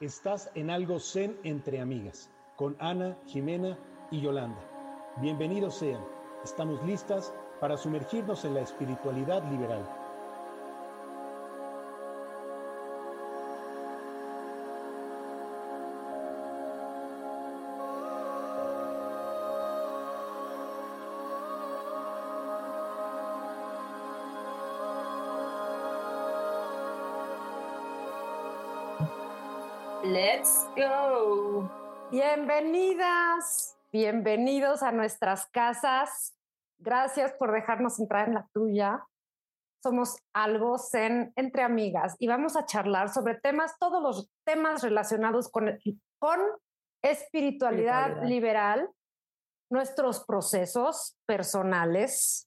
Estás en algo zen entre amigas, con Ana, Jimena y Yolanda. Bienvenidos sean. Estamos listas para sumergirnos en la espiritualidad liberal. Bienvenidas, bienvenidos a nuestras casas. Gracias por dejarnos entrar en la tuya. Somos algo zen entre amigas y vamos a charlar sobre temas, todos los temas relacionados con, con espiritualidad, espiritualidad. liberal, nuestros procesos personales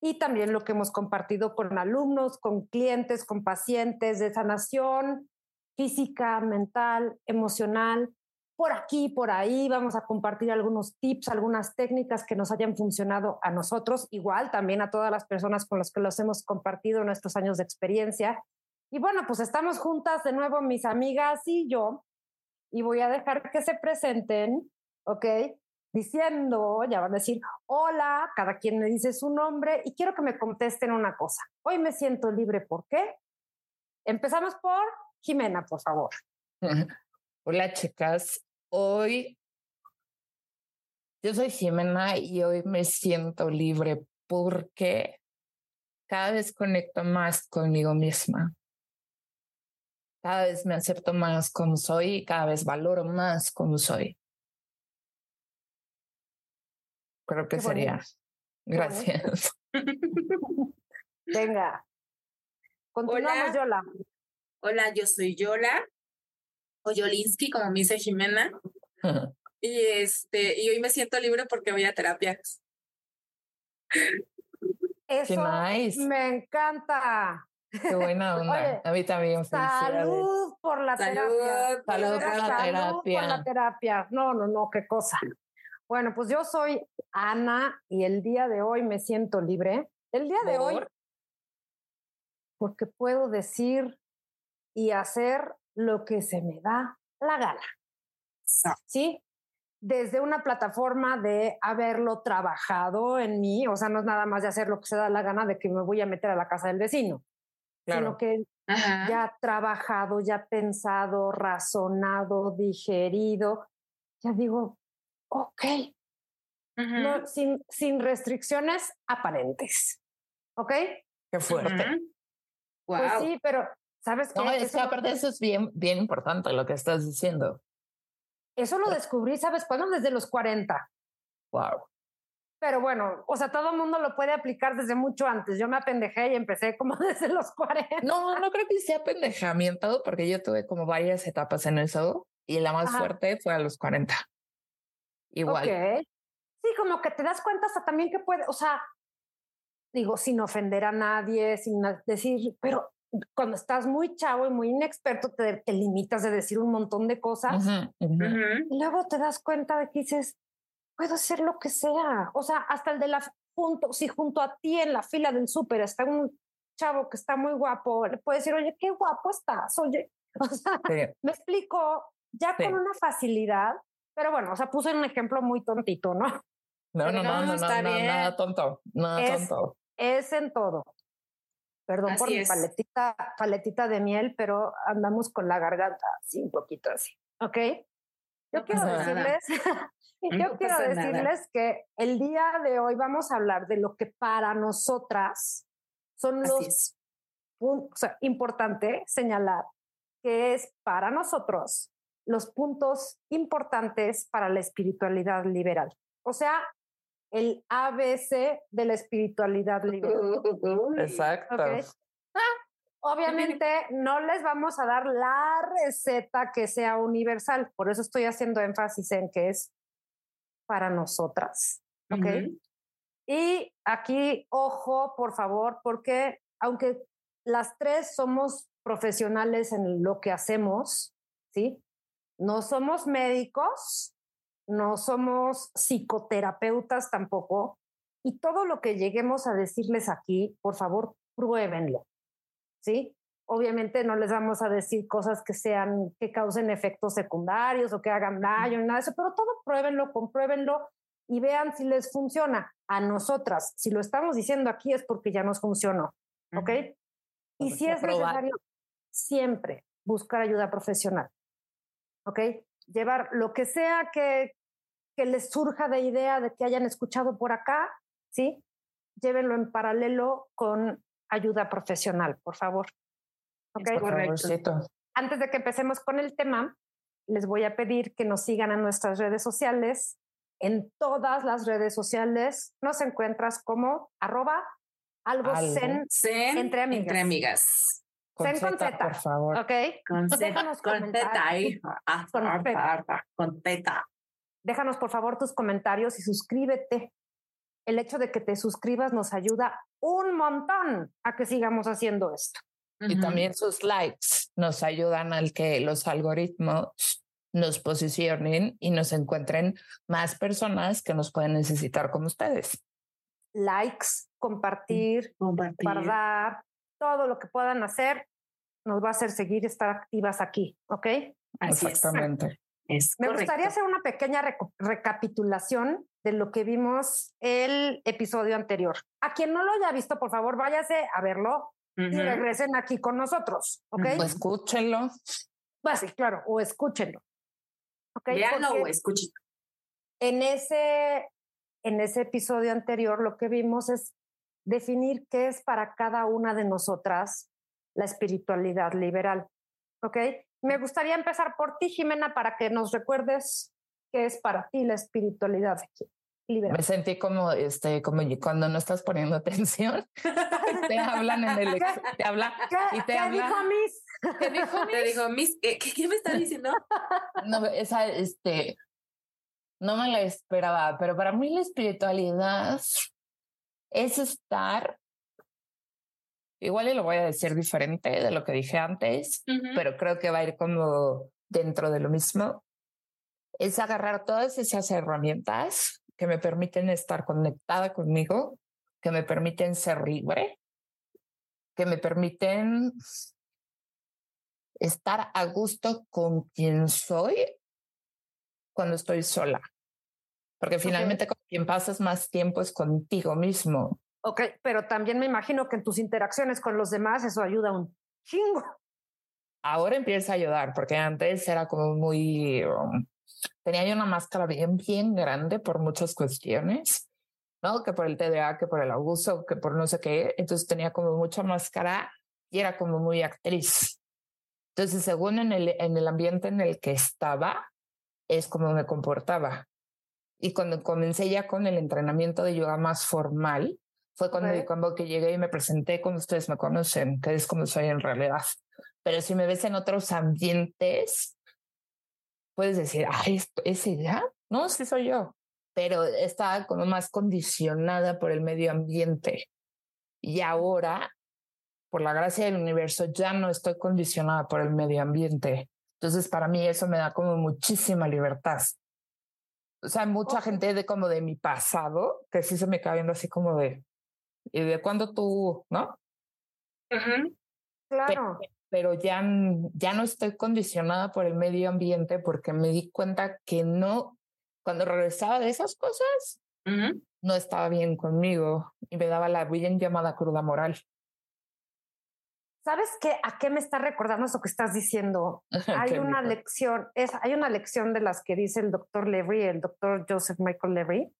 y también lo que hemos compartido con alumnos, con clientes, con pacientes de sanación, física, mental, emocional. Por aquí, por ahí vamos a compartir algunos tips, algunas técnicas que nos hayan funcionado a nosotros, igual también a todas las personas con las que los hemos compartido nuestros años de experiencia. Y bueno, pues estamos juntas de nuevo mis amigas y yo, y voy a dejar que se presenten, ¿ok? Diciendo, ya van a decir, hola, cada quien me dice su nombre y quiero que me contesten una cosa. Hoy me siento libre, ¿por qué? Empezamos por Jimena, por favor. Hola, chicas. Hoy yo soy Jimena y hoy me siento libre porque cada vez conecto más conmigo misma. Cada vez me acepto más como soy y cada vez valoro más como soy. Creo que Qué sería. Bonito. Gracias. Venga. Continuamos, Hola. Yola. Hola, yo soy Yola, o Yolinsky, como me dice Jimena. y este, y hoy me siento libre porque voy a terapia. Eso nice. me encanta. Qué buena onda. Oye, a mí también. Salud por la Salud, terapia. Salud por la Salud terapia. por la terapia. No, no, no, qué cosa. Bueno, pues yo soy Ana y el día de hoy me siento libre. El día de hoy, ¿Por? porque puedo decir y hacer lo que se me da la gana. ¿Sí? Desde una plataforma de haberlo trabajado en mí, o sea, no es nada más de hacer lo que se da la gana de que me voy a meter a la casa del vecino, Claro. sino que Ajá. ya trabajado, ya pensado, razonado, digerido, ya digo, ok, no, sin, sin restricciones aparentes. ¿Ok? Qué fuerte. Wow. Pues sí, pero ¿sabes qué? No, es Eso- que aparte eso es bien, bien importante lo que estás diciendo. Eso lo descubrí, ¿sabes cuándo? Desde los 40. Wow. Pero bueno, o sea, todo el mundo lo puede aplicar desde mucho antes. Yo me apendejé y empecé como desde los 40. No, no creo que sea pendejamiento porque yo tuve como varias etapas en eso y la más Ajá. fuerte fue a los 40. Igual. Ok. Sí, como que te das cuenta hasta también que puede, o sea, digo, sin ofender a nadie, sin decir, pero cuando estás muy chavo y muy inexperto, te, te limitas de decir un montón de cosas. Ujú, ujú. Ujú. Y luego te das cuenta de que dices, puedo hacer lo que sea. O sea, hasta el de la junto, si junto a ti en la fila del súper está un chavo que está muy guapo, le puedes decir, oye, qué guapo estás, oye. O sea, Sí. me explico ya Sí. con una facilidad, pero bueno, o sea, puse un ejemplo muy tontito, ¿no? No, no, no, No, no, no, está no, bien. nada tonto, nada Es- tonto. Es en todo. Perdón por mi paletita, paletita de miel, pero andamos con la garganta así un poquito así. ¿Ok? Yo No quiero decirles, yo No quiero nada. decirles que el día de hoy vamos a hablar de lo que para nosotras son Así los es. puntos, o sea, importante señalar que es para nosotros los puntos importantes para la espiritualidad liberal. O sea, el ABC de la espiritualidad liberal. Exacto. Ok. Obviamente no les vamos a dar la receta que sea universal, por eso estoy haciendo énfasis en que es para nosotras. ¿ok? Ujú. Y aquí, ojo, por favor, porque aunque las tres somos profesionales en lo que hacemos, ¿sí? No somos médicos, no somos psicoterapeutas tampoco, y todo lo que lleguemos a decirles aquí, por favor, pruébenlo, ¿sí? Obviamente no les vamos a decir cosas que sean, que causen efectos secundarios o que hagan daño, nada de eso, pero todo pruébenlo, compruébenlo y vean si les funciona. A nosotras, si lo estamos diciendo aquí es porque ya nos funcionó, ¿ok? Y si es necesario, siempre buscar ayuda profesional, ¿ok? Llevar lo que sea que, que les surja de idea de que hayan escuchado por acá, ¿sí? Llévenlo en paralelo con ayuda profesional, por favor. ¿Ok? Correcto. Antes de que empecemos con el tema, les voy a pedir que nos sigan en nuestras redes sociales. En todas las redes sociales nos encuentras como arroba algo, zen, entre amigas. Entre amigas. Con zen con Z, por favor. Ok. Con Z, con Z, con teta. Déjanos por favor tus comentarios y suscríbete. El hecho de que te suscribas nos ayuda un montón a que sigamos haciendo esto. Y también sus likes nos ayudan al que los algoritmos nos posicionen y nos encuentren más personas que nos pueden necesitar como ustedes. Likes, compartir, guardar, todo lo que puedan hacer nos va a hacer seguir estar activas aquí, ¿ok? Exactamente. Me gustaría hacer una pequeña recapitulación de lo que vimos el episodio anterior. A quien no lo haya visto, por favor, váyase a verlo y regresen aquí con nosotros, ¿ok? O escúchenlo. Pues sí, claro, o escúchenlo. ¿okay? o escúchenlo. En ese, en ese episodio anterior lo que vimos es definir qué es para cada una de nosotras la espiritualidad liberal, ¿ok? Me gustaría empezar por ti, Jimena, para que nos recuerdes qué es para ti la espiritualidad liberal. Me sentí como, este, como cuando no estás poniendo atención, te hablan en el, te habla y te ¿qué dijo Miss? ¿Qué dijo Miss? Te dijo Miss, ¿qué, qué me está diciendo? no, esa, este, no me la esperaba, pero para mí la espiritualidad es estar Igual y lo voy a decir diferente de lo que dije antes, pero creo que va a ir como dentro de lo mismo. Es agarrar todas esas herramientas que me permiten estar conectada conmigo, que me permiten ser libre, que me permiten estar a gusto con quien soy cuando estoy sola. Porque finalmente con quien pasas más tiempo es contigo mismo. Ok, pero también me imagino que en tus interacciones con los demás eso ayuda un chingo. Ahora empieza a ayudar, porque antes era como muy... Um, tenía yo una máscara bien, bien grande por muchas cuestiones, ¿no? Que por el TDA, que por el abuso, que por no sé qué. Entonces tenía como mucha máscara y era como muy actriz. Entonces, según en el, en el ambiente en el que estaba, es como me comportaba. Y cuando comencé ya con el entrenamiento de yoga más formal, fue cuando, cuando que llegué y me presenté como ustedes me conocen, que es como soy en realidad. Pero si me ves en otros ambientes, puedes decir, ay, ¿es ella? No, sí soy yo. Pero estaba como más condicionada por el medio ambiente. Y ahora, por la gracia del universo, ya no estoy condicionada por el medio ambiente. Entonces, para mí eso me da como muchísima libertad. O sea, mucha gente de como de mi pasado, que sí se me cae viendo así como de, ¿Y de cuándo tú, no? Claro. Pero, ya, ya no estoy condicionada por el medio ambiente porque me di cuenta que no, cuando regresaba de esas cosas, no estaba bien conmigo y me daba la bien llamada cruda moral. ¿Sabes qué? ¿A qué me está recordando eso que estás diciendo? hay una lección, es, hay una lección de las que dice el doctor Levry, el doctor Joseph Michael Levry,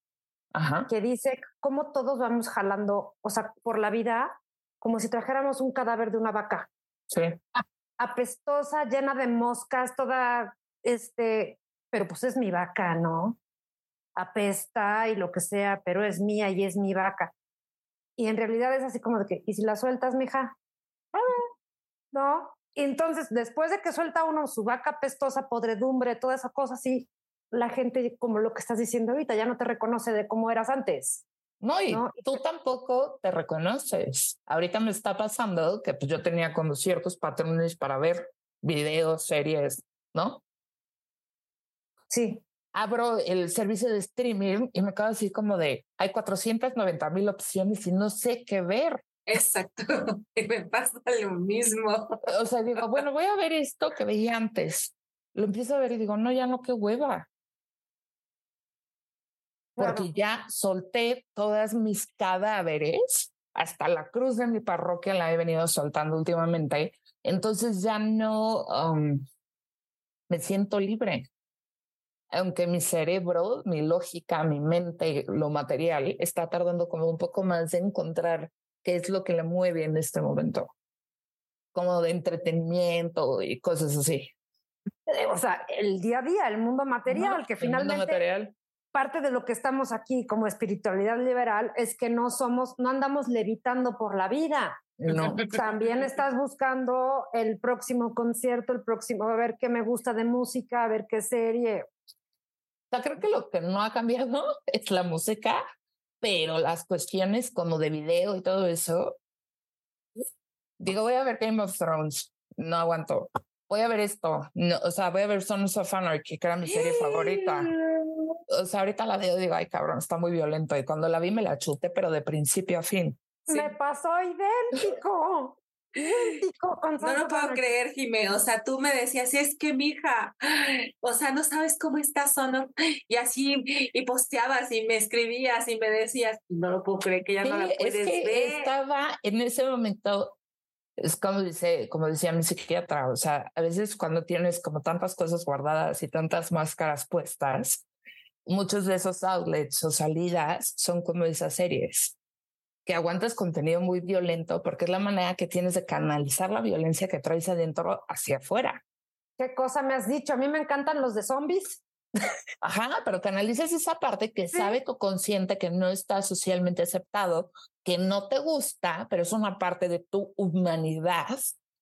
que dice cómo todos vamos jalando, o sea, por la vida, como si trajéramos un cadáver de una vaca. Sí. Apestosa, llena de moscas, toda, este, pero pues es mi vaca, ¿no? Apesta y lo que sea, pero es mía y es mi vaca. Y en realidad es así como de que, ¿y si la sueltas, mija? ¿No? Entonces, después de que suelta uno su vaca apestosa, podredumbre, toda esa cosa así, la gente, como lo que estás diciendo ahorita, ya no te reconoce de cómo eras antes. No, y tú tampoco te reconoces. Ahorita me está pasando que pues yo tenía como ciertos patrones para ver videos, series, ¿no? Sí. Abro el servicio de streaming y me quedo así como de, hay 490 mil opciones y no sé qué ver. Exacto, me pasa lo mismo. O sea, digo, bueno, voy a ver esto que veía antes. Lo empiezo a ver y digo, no, ya no, qué hueva. Porque ya solté todas mis cadáveres, hasta la cruz de mi parroquia la he venido soltando últimamente. Entonces ya no um, me siento libre. Aunque mi cerebro, mi lógica, mi mente, lo material, está tardando como un poco más de encontrar qué es lo que le mueve en este momento, como de entretenimiento y cosas así. Eh, o sea, el día a día, el mundo material, que finalmente material. parte de lo que estamos aquí como espiritualidad liberal es que no somos, no andamos levitando por la vida. No. También estás buscando el próximo concierto, el próximo, a ver qué me gusta de música, a ver qué serie. O sea, creo que lo que no ha cambiado es la música, pero las cuestiones como de video y todo eso, digo, voy a ver Game of Thrones, no aguanto. Voy a ver esto, no, o sea, voy a ver Sons of Anarchy, que era mi serie favorita. O sea, ahorita la veo y digo, ay, cabrón, está muy violento. Y cuando la vi me la chuté, pero de principio a fin. Sí. Me pasó idéntico. No lo puedo creer, Jimé. O sea, tú me decías, es que mi hija, o sea, no sabes cómo está Sonor. Y así, y posteabas y me escribías y me decías, no lo puedo creer que ya no la puedes es que ver. estaba en ese momento, es como dice, como decía mi psiquiatra, o sea, a veces cuando tienes como tantas cosas guardadas y tantas máscaras puestas, muchos de esos outlets o salidas son como esas series que aguantas contenido muy violento porque es la manera que tienes de canalizar la violencia que traes adentro hacia afuera. ¿Qué cosa me has dicho? A mí me encantan los de zombies. Ajá, pero canalizas esa parte que Sí. sabe tu consciente que no está socialmente aceptado, que no te gusta, pero es una parte de tu humanidad,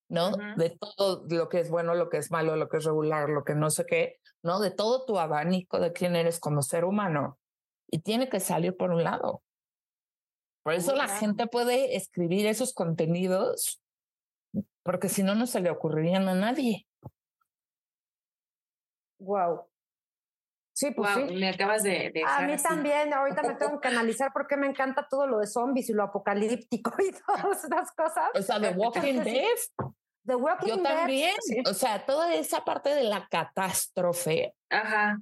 ¿no? De todo lo que es bueno, lo que es malo, lo que es regular, lo que no sé qué, ¿no? De todo tu abanico de quién eres como ser humano. Y tiene que salir por un lado. Por eso la gente puede escribir esos contenidos, porque si no, no se le ocurrirían a nadie. Wow. Sí, pues Wow, sí. me acabas de, de A mí así. también, ahorita me tengo que analizar porque me encanta todo lo de zombies y lo apocalíptico y todas esas cosas. O sea, The Walking Dead The Walking Yo Dead, también, sí. o sea, toda esa parte de la catástrofe, Ajá.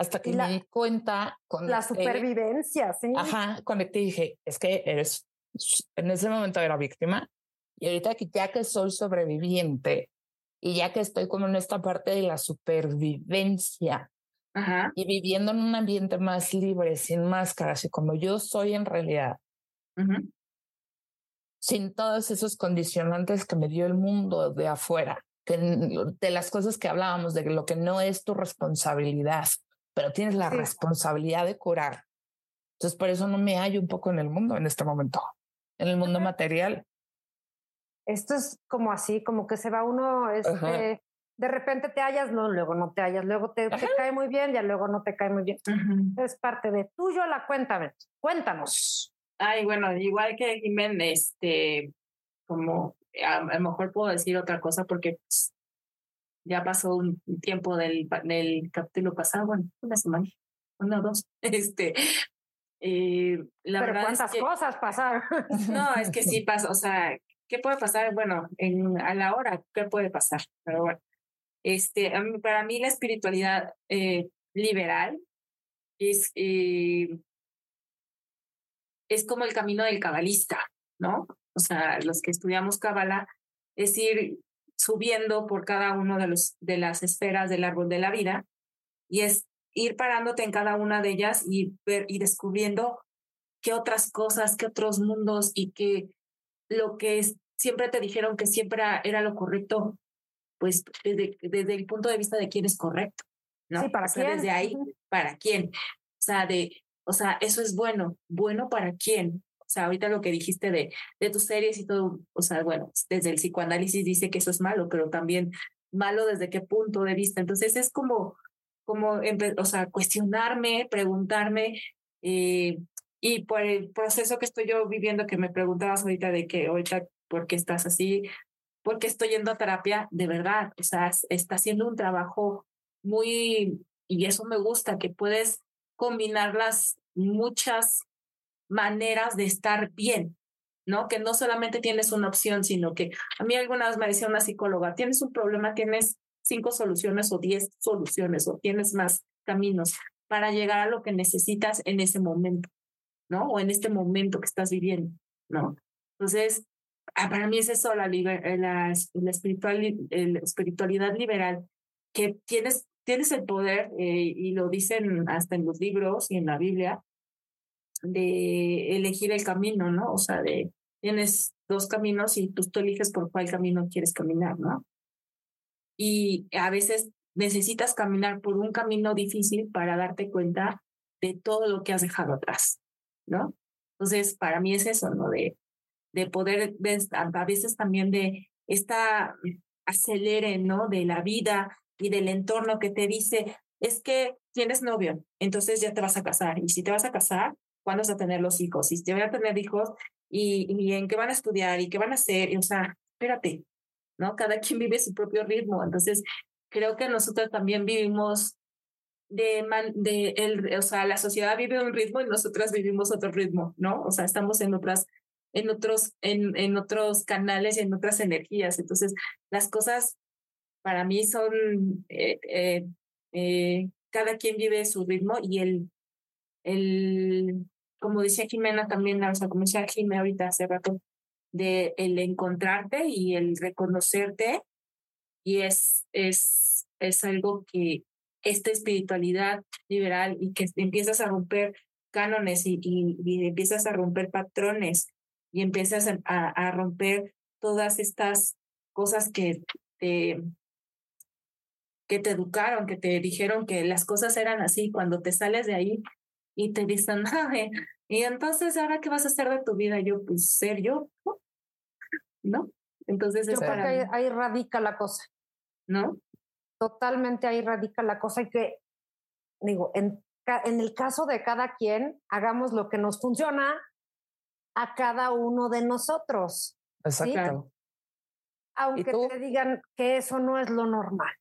Hasta que la- me di cuenta con la supervivencia, sí. Ajá, conecté y dije, es que eres, en ese momento era víctima, y ahorita que ya que soy sobreviviente, y ya que estoy como en esta parte de la supervivencia, Ajá. y viviendo en un ambiente más libre, sin máscaras, y como yo soy en realidad, ujú. sin todos esos condicionantes que me dio el mundo de afuera, que de las cosas que hablábamos, de lo que no es tu responsabilidad, pero tienes la Sí. responsabilidad de curar. Entonces, por eso no me hallo un poco en el mundo en este momento, en el mundo material. Esto es como así, como que se va uno, este, de repente te hallas, no, luego no te hallas, luego te, te Ajá. cae muy bien, ya luego no te cae muy bien. Ujú. Es parte de tuyo, la cuéntame, cuéntanos. Ay, bueno, igual que Jiménez, este, como a, a lo mejor puedo decir otra cosa porque pues, ya pasó un tiempo del, del capítulo pasado, bueno, una semana, una o dos. Este, eh, la Pero verdad cuántas es que, cosas pasaron. no, es que sí pasa, o sea, ¿qué puede pasar? Bueno, en, a la hora, ¿qué puede pasar? Pero bueno, este, para mí la espiritualidad eh, liberal es, eh, es como el camino del cabalista, ¿no? O sea, los que estudiamos cábala es ir subiendo por cada uno de los de las esferas del árbol de la vida y es ir parándote en cada una de ellas y ver y descubriendo qué otras cosas, qué otros mundos y que lo que es- siempre te dijeron que siempre era, lo correcto, pues desde, desde el punto de vista de quién es correcto, ¿no? Sí, ¿para O sea, quién? Desde ahí. ¿para quién? O sea, de, o sea, eso es bueno, bueno para quién. O sea, ahorita lo que dijiste de, de tus series y todo, o sea, bueno, desde el psicoanálisis dice que eso es malo, pero también malo desde qué punto de vista. Entonces es como, como, o sea, cuestionarme, preguntarme, eh, y por el proceso que estoy yo viviendo, que me preguntabas ahorita de que ahorita, ¿por qué estás así? Porque estoy yendo a terapia, de verdad, o sea, es- está haciendo un trabajo muy, y eso me gusta, que puedes combinar las muchas maneras de estar bien, ¿no? Que no solamente tienes una opción, sino que a mí alguna vez me decía una psicóloga, tienes un problema, tienes cinco soluciones o diez soluciones o tienes más caminos para llegar a lo que necesitas en ese momento, ¿no? O en este momento que estás viviendo, ¿no? Entonces, ah, para mí es eso, la, eh, la, la, espiritual, espiritualidad liberal, que tienes, tienes el poder, eh, y lo dicen hasta en los libros y en la Biblia, de elegir el camino, ¿no? O sea, de tienes dos caminos y tú, tú eliges por cuál camino quieres caminar, ¿no? Y a veces necesitas caminar por un camino difícil para darte cuenta de todo lo que has dejado atrás, ¿no? Entonces, para mí es eso, ¿no? De, de poder, a veces también de esta acelere, ¿no? De la vida y del entorno que te dice, es que tienes novio, entonces ya te vas a casar. Y si te vas a casar, ¿cuándo vas a tener los hijos? Si te van a tener hijos, ¿y, y en qué van a estudiar? ¿Y qué van a hacer? Y, o sea, espérate, ¿no? Cada quien vive su propio ritmo. Entonces, creo que nosotros también vivimos de, de el, o sea, la sociedad vive un ritmo y nosotras vivimos otro ritmo, ¿no? O sea, estamos en otras, en otros, en, en otros canales y en otras energías. Entonces, las cosas para mí son, eh, eh, eh, cada quien vive su ritmo y el, el, como decía Jimena también, o sea, como decía Jimena ahorita hace rato, de el encontrarte y el reconocerte y es, es, es algo que esta espiritualidad liberal y que empiezas a romper cánones y, y, empiezas a romper patrones y empiezas a, a, romper todas estas cosas que te, que te educaron, que te dijeron que las cosas eran así, cuando te sales de ahí y te dicen, y entonces, ¿ahora qué vas a hacer de tu vida? Yo, pues, ser yo, ¿no? Entonces, yo creo que ahí, radica la cosa. ¿No? Totalmente ahí radica la cosa y que, digo, en, en el caso de cada quien, hagamos lo que nos funciona a cada uno de nosotros. Exacto. Aunque te digan que eso no es lo normal.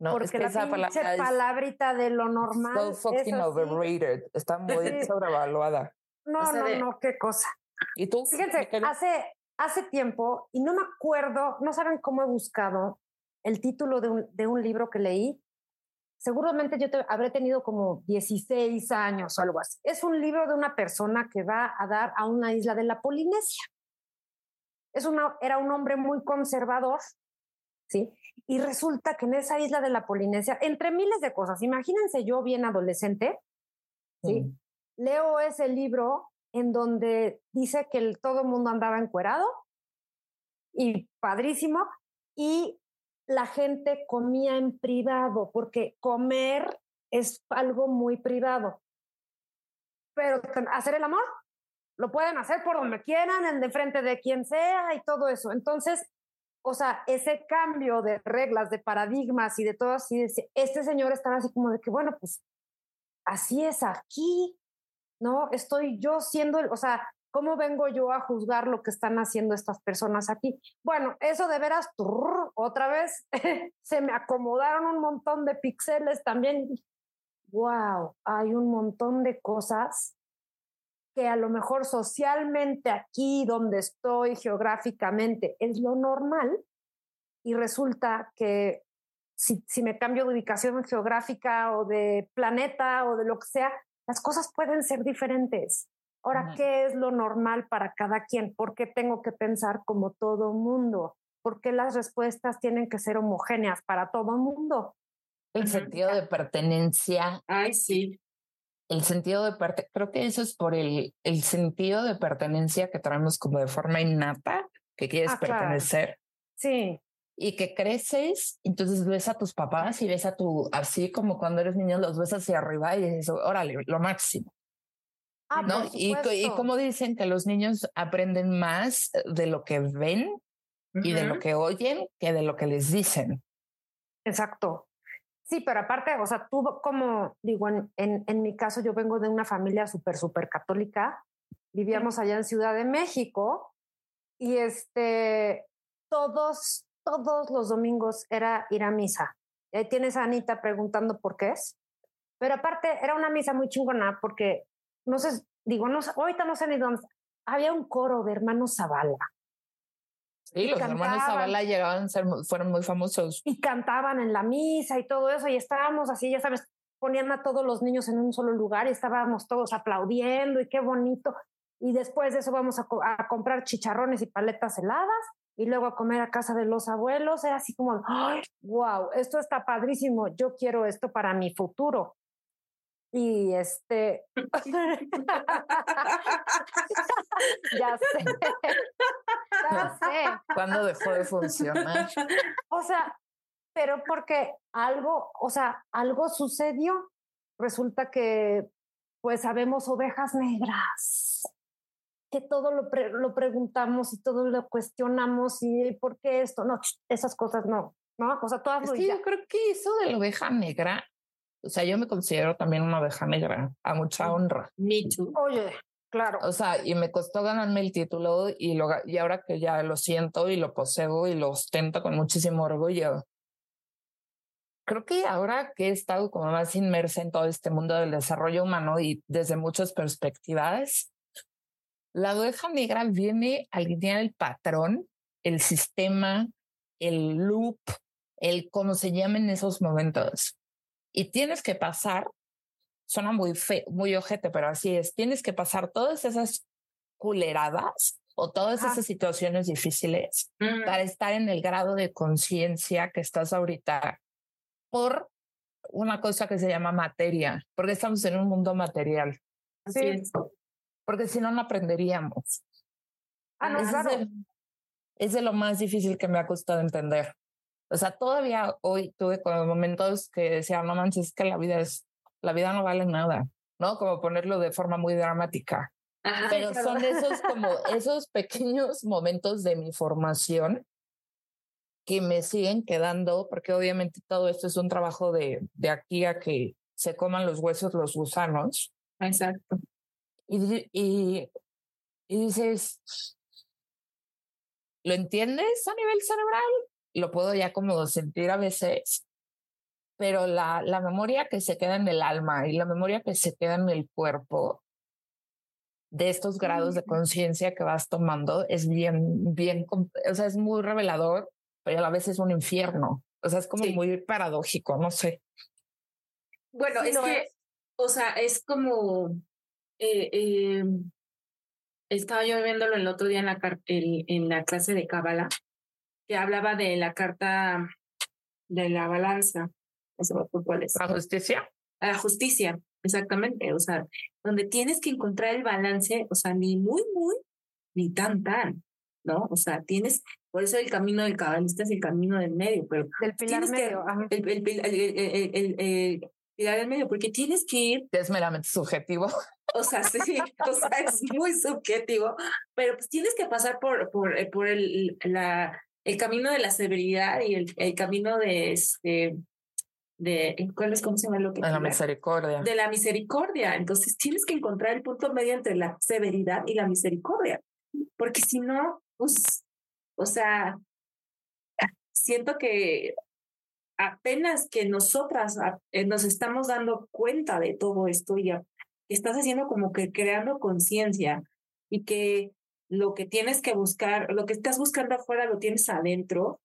No, Porque es que la esa palabra palabrita de lo normal. So fucking overrated. Está muy sobrevaluada. No, no, no, qué cosa. ¿Y tú? Fíjense, hace, hace tiempo, y no me acuerdo, no saben cómo he buscado el título de un, de un libro que leí. Seguramente yo te, habré tenido como 16 años o algo así. Es un libro de una persona que va a dar a una isla de la Polinesia. Es una, era un hombre muy conservador, ¿sí? Y resulta que en esa isla de la Polinesia, entre miles de cosas, imagínense yo bien adolescente, ¿sí? Leo ese libro en donde dice que el, todo el mundo andaba encuerado y padrísimo, y la gente comía en privado, porque comer es algo muy privado. Pero hacer el amor, lo pueden hacer por donde quieran, en de frente de quien sea y todo eso. Entonces, o sea, ese cambio de reglas, de paradigmas y de todo así, este señor estaba así como de que, bueno, pues así es aquí, ¿no? Estoy yo siendo, o sea, ¿cómo vengo yo a juzgar lo que están haciendo estas personas aquí? Bueno, eso de veras, otra vez, se me acomodaron un montón de píxeles también. Wow, hay un montón de cosas que a lo mejor socialmente aquí donde estoy geográficamente es lo normal y resulta que si, si, me cambio de ubicación geográfica o de planeta o de lo que sea, las cosas pueden ser diferentes. Ahora, ¿qué es lo normal para cada quien? ¿Por qué tengo que pensar como todo mundo? ¿Por qué las respuestas tienen que ser homogéneas para todo mundo? El sentido de pertenencia. Ay, sí el sentido de pertenencia, creo que eso es por el, el sentido de pertenencia que traemos como de forma innata, que quieres ah, pertenecer. Sí. Y que creces, entonces ves a tus papás y ves a tu, así como cuando eres niño, los ves hacia arriba y dices, órale, lo máximo. Ah, ¿no? y, y como dicen que los niños aprenden más de lo que ven y de lo que oyen que de lo que les dicen. Exacto. Sí, pero aparte, o sea, tú como, digo, en, en, mi caso yo vengo de una familia súper, súper católica, vivíamos allá en Ciudad de México y este, todos, todos los domingos era ir a misa. Y ahí tienes a Anita preguntando por qué es. Pero aparte, era una misa muy chingona porque, no sé, digo, no, ahorita no sé ni dónde, había un coro de hermanos Zavala. Sí, los hermanos Zavala llegaban a ser, fueron muy famosos. Y cantaban en la misa y todo eso, y estábamos así, ya sabes, ponían a todos los niños en un solo lugar y estábamos todos aplaudiendo y qué bonito. Y después de eso vamos a, a comprar chicharrones y paletas heladas y luego a comer a casa de los abuelos. Era así como, ¡ay, wow! Esto está padrísimo, yo quiero esto para mi futuro. Y este, ya sé, ya sé. ¿Cuándo dejó de funcionar? O sea, pero porque algo, o sea, algo sucedió. Resulta que, pues, sabemos ovejas negras, que todo lo, lo preguntamos y todo lo cuestionamos y por qué esto, no, esas cosas no, ¿no? O sea, todas es que yo creo que eso de la oveja negra o sea, yo me considero también una oveja negra, a mucha honra. Me too. Oye, claro. O sea, y me costó ganarme el título y, lo, y ahora que ya lo siento y lo poseo y lo ostento con muchísimo orgullo. Creo que ahora que he estado como más inmersa en todo este mundo del desarrollo humano y desde muchas perspectivas, la oveja negra viene a alinear el patrón, el sistema, el loop, el cómo se llama en esos momentos y tienes que pasar, suena muy fe, muy ojete, pero así es, tienes que pasar todas esas culeradas o todas esas situaciones difíciles Mm. para estar en el grado de conciencia que estás ahorita por una cosa que se llama materia, porque estamos en un mundo material, Así Sí. es. porque si no, no aprenderíamos. Ah, no, es, claro. de, es de lo más difícil que me ha costado entender. O sea, todavía hoy tuve como momentos que decía, no manches, es que la vida es, la vida no vale nada, ¿no? Como ponerlo de forma muy dramática. Ajá, Pero claro. son esos como esos pequeños momentos de mi formación que me siguen quedando, porque obviamente todo esto es un trabajo de, de aquí a que se coman los huesos los gusanos. Exacto. Y, y, y dices, ¿lo entiendes a nivel cerebral? Lo puedo ya como sentir a veces, pero la, la memoria que se queda en el alma y la memoria que se queda en el cuerpo de estos grados de conciencia que vas tomando es bien, bien, o sea, es muy revelador, pero a la vez es un infierno. O sea, es como Sí. muy paradójico, no sé. Bueno, Sí es que, es. o sea, es como, eh, eh, estaba yo viéndolo el otro día en la, el- en la clase de Cábala, que hablaba de la carta de la balanza. Eso me acuerdo cuál es. La justicia. A la justicia, exactamente. O sea, donde tienes que encontrar el balance, o sea, ni muy, muy, ni tan, tan, ¿no? O sea, tienes, por eso el camino del cabalista es el camino del medio, pero Del pilar que- medio. ajá. el, el, el, el, pilar del medio, porque tienes que ir que es meramente subjetivo. o sea, sí, o sea, es muy subjetivo, pero pues tienes que pasar por, por, por el, la, el camino de la severidad y el, el camino de este, de, ¿cuál es, cómo se llama lo que? De la misericordia. de la misericordia. Entonces tienes que encontrar el punto medio entre la severidad y la misericordia, porque si no, pues, o sea, siento que apenas que nosotras a- eh, nos estamos dando cuenta de todo esto y estás haciendo como que creando conciencia y que lo que tienes que buscar, lo que estás buscando afuera lo tienes adentro.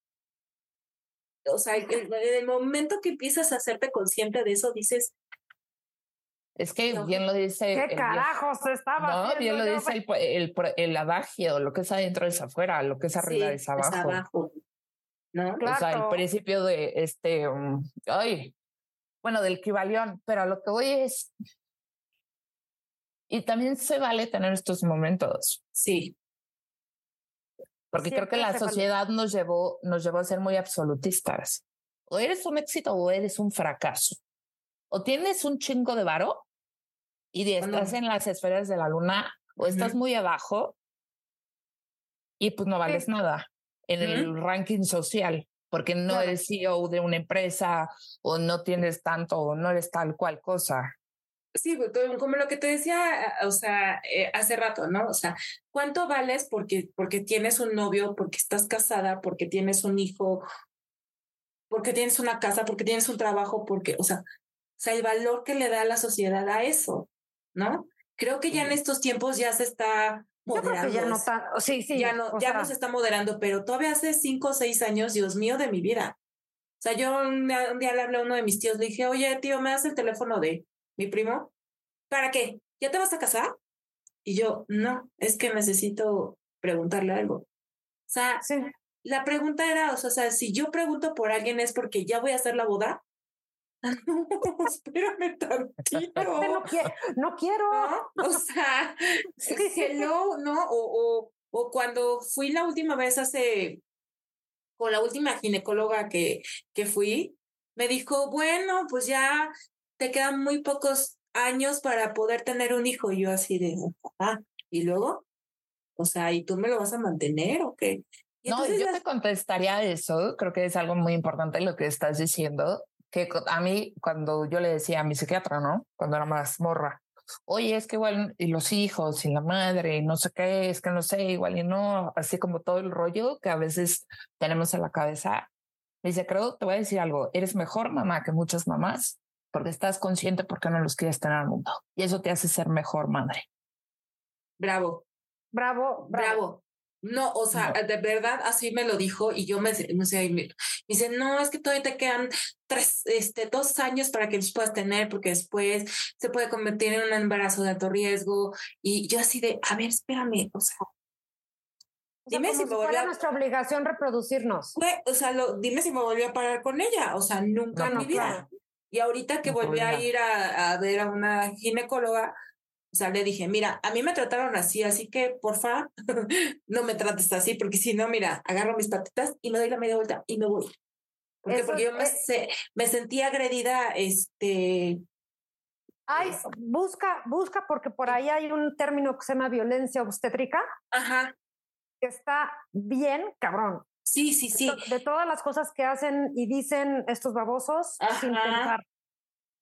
O sea, en el momento que empiezas a hacerte consciente de eso, dices, Es que No. bien lo dice. el ¿Qué carajos estaba No, haciendo bien lo yo? dice el, el, adagio, lo que es adentro es afuera, lo que es arriba sí, es abajo. abajo. ¿No? Claro. O sea, el principio de este, um, ay, bueno, del equivalión, pero a lo que voy es, y también se vale tener estos momentos, Sí, porque creo que la sociedad nos llevó, nos llevó a ser muy absolutistas. O eres un éxito o eres un fracaso. O tienes un chingo de varo y de- estás en las esferas de la luna, o estás Ujú. muy abajo y pues no vales nada en el ranking social, porque no Claro. eres CEO de una empresa o no tienes tanto o no eres tal cual cosa. Sí, pues, como- lo que te decía, o sea, eh, hace rato, ¿no? O sea, ¿cuánto vales porque, porque tienes un novio, porque estás casada, porque tienes un hijo, porque tienes una casa, porque tienes un trabajo, porque, o sea, o sea, el valor que le da la sociedad a eso, ¿no? Creo que ya en estos tiempos ya se está moderando. ya no tan, sí, sí. Ya, no, ya no se está moderando, pero todavía hace cinco o seis años, Dios mío, de mi vida. O sea, yo un día, un día le hablé a uno de mis tíos, le dije, oye, tío, ¿me das el teléfono de mi primo? ¿Para qué? ¿Ya te vas a casar? Y yo, no, es que necesito preguntarle algo. O sea, Sí. la pregunta era, o sea, si yo pregunto por alguien es porque ya voy a hacer la boda. No, espérame tantito. No, quiero, no quiero. ¿no? O sea, Sí. hello, ¿no? O, o, o cuando fui la última vez hace, con la última ginecóloga que, que fui, me dijo, bueno, pues ya te quedan muy pocos años para poder tener un hijo. Y yo así de, ah, y luego, o sea, ¿y tú me lo vas a mantener o qué? Y No, yo las- te contestaría eso. Creo que es algo muy importante lo que estás diciendo. Que a mí, cuando yo le decía a mi psiquiatra, ¿no? Cuando era más morra, oye, es que igual, y los hijos, y la madre, y no sé qué, es que no sé, igual y no, así como todo el rollo que a veces tenemos en la cabeza. Me dice, creo, te voy a decir algo, eres mejor mamá que muchas mamás porque estás consciente porque no los quieres tener al mundo. Y eso te hace ser mejor madre. bravo, Bravo, bravo. bravo. No, o sea, No. de verdad así me lo dijo y yo me, no sé, me, me dice, no, es que todavía te quedan tres, este, dos años para que los puedas tener porque después se puede convertir en un embarazo de alto riesgo. Y yo así de, a ver, espérame, o sea, O sea, Dime como si me volvió a- nuestra obligación reproducirnos. o sea, lo, dime si me volvió a parar con ella, o sea, nunca No, en no, mi vida. claro. Y ahorita que No, volví a ir a, a ver a una ginecóloga, o sea, le dije, mira, a mí me trataron así, así que porfa, no me trates así, porque si no, mira, agarro mis patitas y me doy la media vuelta y me voy. Porque, Eso porque yo me, es- se- me sentí agredida, este, Ay, busca, busca, porque por ahí hay un término que se llama violencia obstétrica, ajá, que está bien cabrón. Sí, sí, sí. De to- De todas las cosas que hacen y dicen estos babosos sin pensar.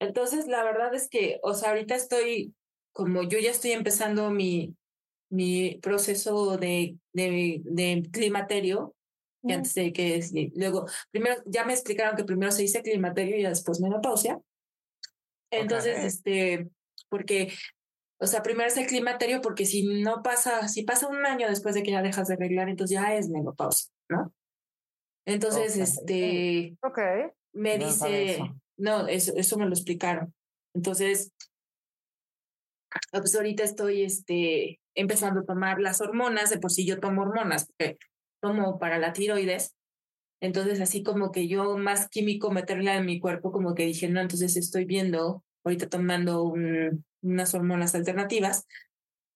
Entonces, la verdad es que, o sea, ahorita estoy, como yo ya estoy empezando mi, mi proceso de, de, de climaterio, que Mm. antes de que, es- y luego, primero, ya me explicaron que primero se dice climaterio y después menopausia. Entonces, este, porque, o sea, primero es el climaterio porque si no pasa, si pasa un año después de que ya dejas de arreglar, entonces ya es menopausia, ¿no? Entonces, este, Ok. me No dice, eso. no, eso, eso me lo explicaron. Entonces, ah, pues ahorita estoy este, empezando a tomar las hormonas, de por sí yo tomo hormonas, porque tomo para la tiroides. Entonces, así como que yo más químico meterla en mi cuerpo, como que dije, no, entonces estoy viendo, ahorita tomando un- unas hormonas alternativas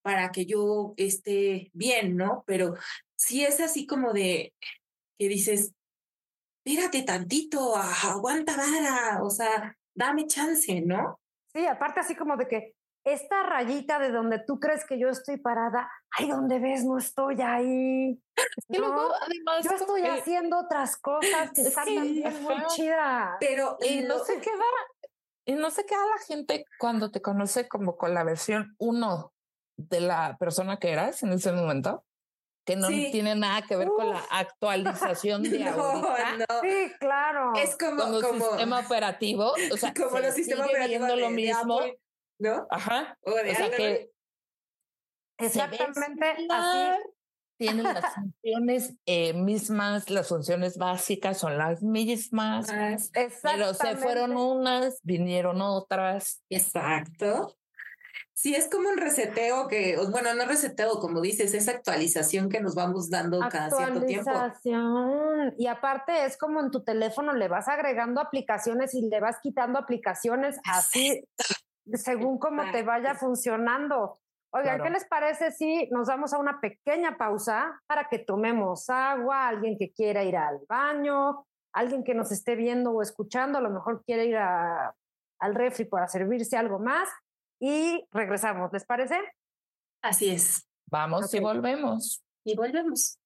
para que yo esté bien, ¿no? Pero si es así como de que dices, espérate tantito, aguanta vara, o sea, dame chance, ¿no? Sí, aparte así como de que esta rayita de donde tú crees que yo estoy parada, ay, donde ves, no estoy ahí. Y luego, No, además, yo estoy que- haciendo otras cosas que están Sí, también muy chidas. Pero Y no se queda, y no se queda la gente cuando te conoce como con la versión uno de la persona que eras en ese momento, que no Sí. tiene nada que ver con la actualización de no, ahorita. no, Sí, claro. es como, Como, como, sistema operativo, o sea, como se los sistemas operativos de, lo de mismo, Apple, ¿no? ajá, O de o sea que Exactamente así. Tienen las funciones eh, mismas, las funciones básicas son las mismas, Ah, pero se fueron unas, vinieron otras. Exacto. Sí, es como un reseteo que, bueno, no reseteo, como dices, esa actualización que nos vamos dando cada cierto tiempo. Actualización. Y aparte es como en tu teléfono le vas agregando aplicaciones y le vas quitando aplicaciones así según cómo te vaya funcionando. Oigan, Claro. ¿qué les parece si nos damos a una pequeña pausa para que tomemos agua, alguien que quiera ir al baño, alguien que nos esté viendo o escuchando, a lo mejor quiere ir a- al refri para servirse algo más y regresamos, ¿les parece? Así es. Vamos y volvemos. Y volvemos.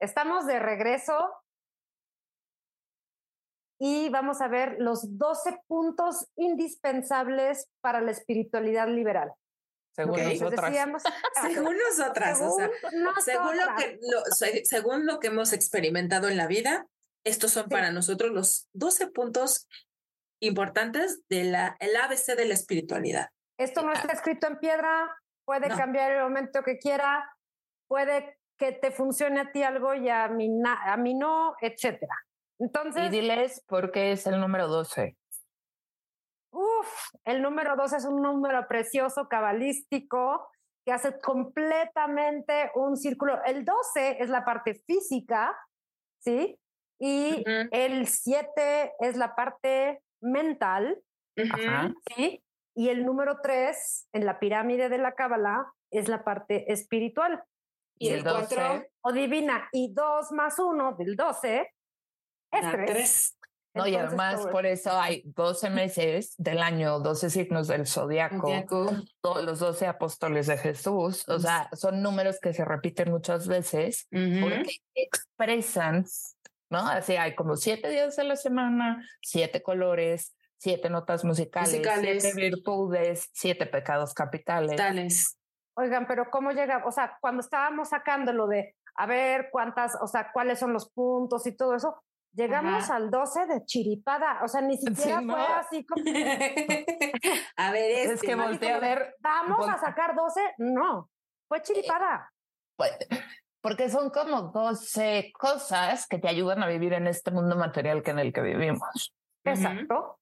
Estamos de regreso y vamos a ver los 12 puntos indispensables para la espiritualidad liberal. Según Ok. Les nosotras. decíamos, Según nosotras, o sea, según según lo que, lo- según lo que hemos experimentado en la vida, estos son Sí. para nosotros los 12 puntos importantes de la, el ABC de la espiritualidad. Esto no está escrito en piedra, puede No. cambiar el momento que quiera, puede que te funcione a ti algo y a mí, na- a mí no, etcétera. Y Entonces, diles por qué es el número 12. Uf, el número dos es un número precioso, cabalístico, que hace completamente un círculo. El 12 es la parte física, ¿sí? Y el 7 es la parte mental, Ajá. ¿sí? Y el número 3 en la pirámide de la Cábala es la parte espiritual Y el 4 o divina. Y 2 más 1 del 12 es da 3. 3. No, y Entonces, además todo- por eso hay 12 meses del año, 12 signos del zodiaco, los 12 apóstoles de Jesús. O sea, son números que se repiten muchas veces porque expresan, ¿no? Así hay como siete días de la semana, siete colores, siete notas musicales, Musicales. siete virtudes, siete pecados capitales. Tales. Oigan, pero ¿cómo llega? O sea, cuando estábamos sacando lo de a ver cuántas, o sea, cuáles son los puntos y todo eso, llegamos Ajá. al 12 de chiripada. O sea, ni siquiera fue así como, a ver, Es este, que volteé a ver, vamos a sacar 12. No, fue chiripada. pues, porque son como 12 cosas que te ayudan a vivir en este mundo material que en el que vivimos. Exacto.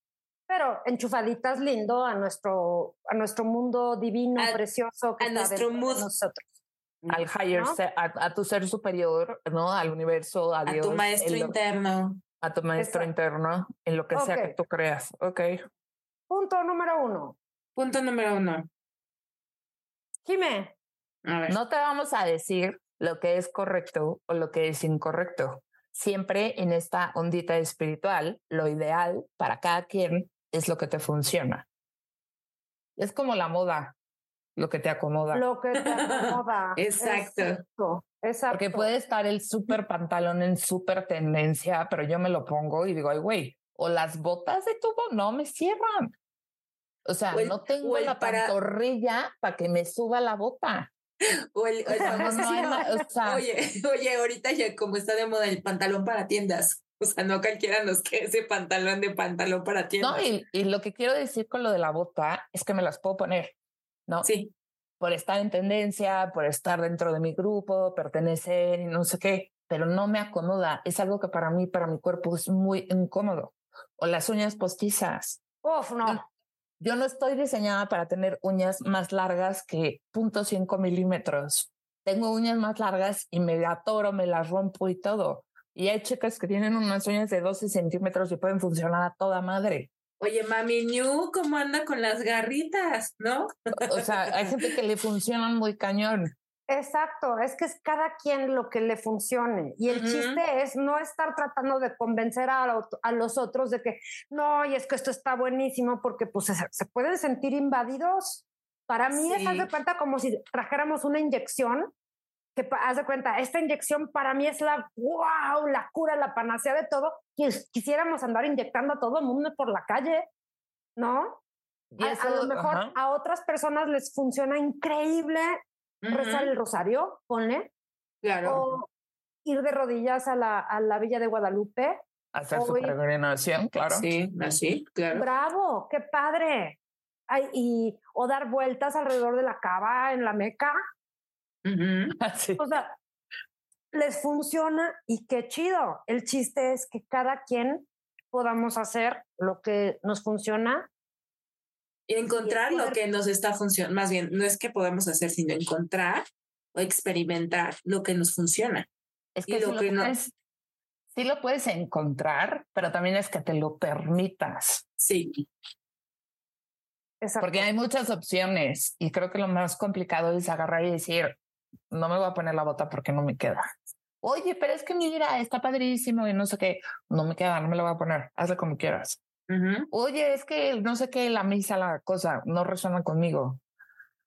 Pero enchufaditas lindo a nuestro, a nuestro mundo divino, A- precioso que a está nuestro dentro de mood. nosotros. Al higher, a, a tu ser superior, ¿no? Al universo, a, A Dios. tu maestro lo- interno. A tu maestro Exacto. interno, en lo que sea que tú creas. Ok. Punto número uno. Punto número uno. Jimé, A ver. No te vamos a decir lo que es correcto o lo que es incorrecto. Siempre en esta ondita espiritual, lo ideal para cada quien es lo que te funciona. Es como la moda, lo que te acomoda. lo que te acomoda. Exacto. Exacto. exacto. Porque puede estar el súper pantalón en súper tendencia, pero yo me lo pongo y digo, ay, güey, o las botas de tubo no me cierran. O sea, O el- no tengo el la para- pantorrilla para que me suba la bota. O el, o el No, famoso- no hay ma- o sea, Oye, oye, ahorita ya como está de moda el pantalón para tiendas. O sea, no cualquiera nos quede ese pantalón de pantalón para tiendas. No, y, y lo que quiero decir con lo de la bota es que me las puedo poner, ¿no? Sí, Por estar en tendencia, por estar dentro de mi grupo, pertenecer y no sé qué, pero no me acomoda. Es algo que para mí, para mi cuerpo es muy incómodo. O las uñas postizas. Uf, no. Yo no estoy diseñada para tener uñas más largas que 0.5 milímetros. Tengo uñas más largas y me atoro, me las rompo y todo. Y hay chicas que tienen unas uñas de 12 centímetros y pueden funcionar a toda madre. Oye, mami Ñu, ¿cómo anda con las garritas? ¿No? O sea, hay gente que le funcionan muy cañón. Exacto, es que es cada quien lo que le funcione. Y el chiste es no estar tratando de convencer a, lo- a los otros de que no, y es que esto está buenísimo, porque pues se, se pueden sentir invadidos. Para mí es, haz de Sí. cuenta, como si trajéramos una inyección, que haz de cuenta, esta inyección para mí es la wow, la cura, la panacea de todo. Y quisiéramos andar inyectando a todo el mundo por la calle, ¿no? Y A- lo mejor a otras personas les funciona increíble rezar el rosario, ponle, Claro. o ir de rodillas a la, a la Villa de Guadalupe. hacer su peregrinación, claro. Sí, así, claro. ¡Bravo! ¡Qué padre! Ay, y, o dar vueltas alrededor de la cava en la Meca. Sí. O sea, les funciona y qué chido. El chiste es que cada quien podamos hacer lo que nos funciona. Y encontrar Y lo que nos está funcionando. Más bien, no es que podamos hacer, sino encontrar o experimentar lo que nos funciona. Es Y que lo sí lo, que no- puedes, sí lo puedes encontrar, pero también es que te lo permitas. Sí, Exacto. Porque hay muchas opciones y creo que lo más complicado es agarrar y decir, no me voy a poner la bota porque no me queda. Oye, pero es que mira, está padrísimo y no sé qué, no me queda, no me la voy a poner, hazle como quieras. Ujú. Oye, es que no sé qué, la misa, la cosa, no resuena conmigo.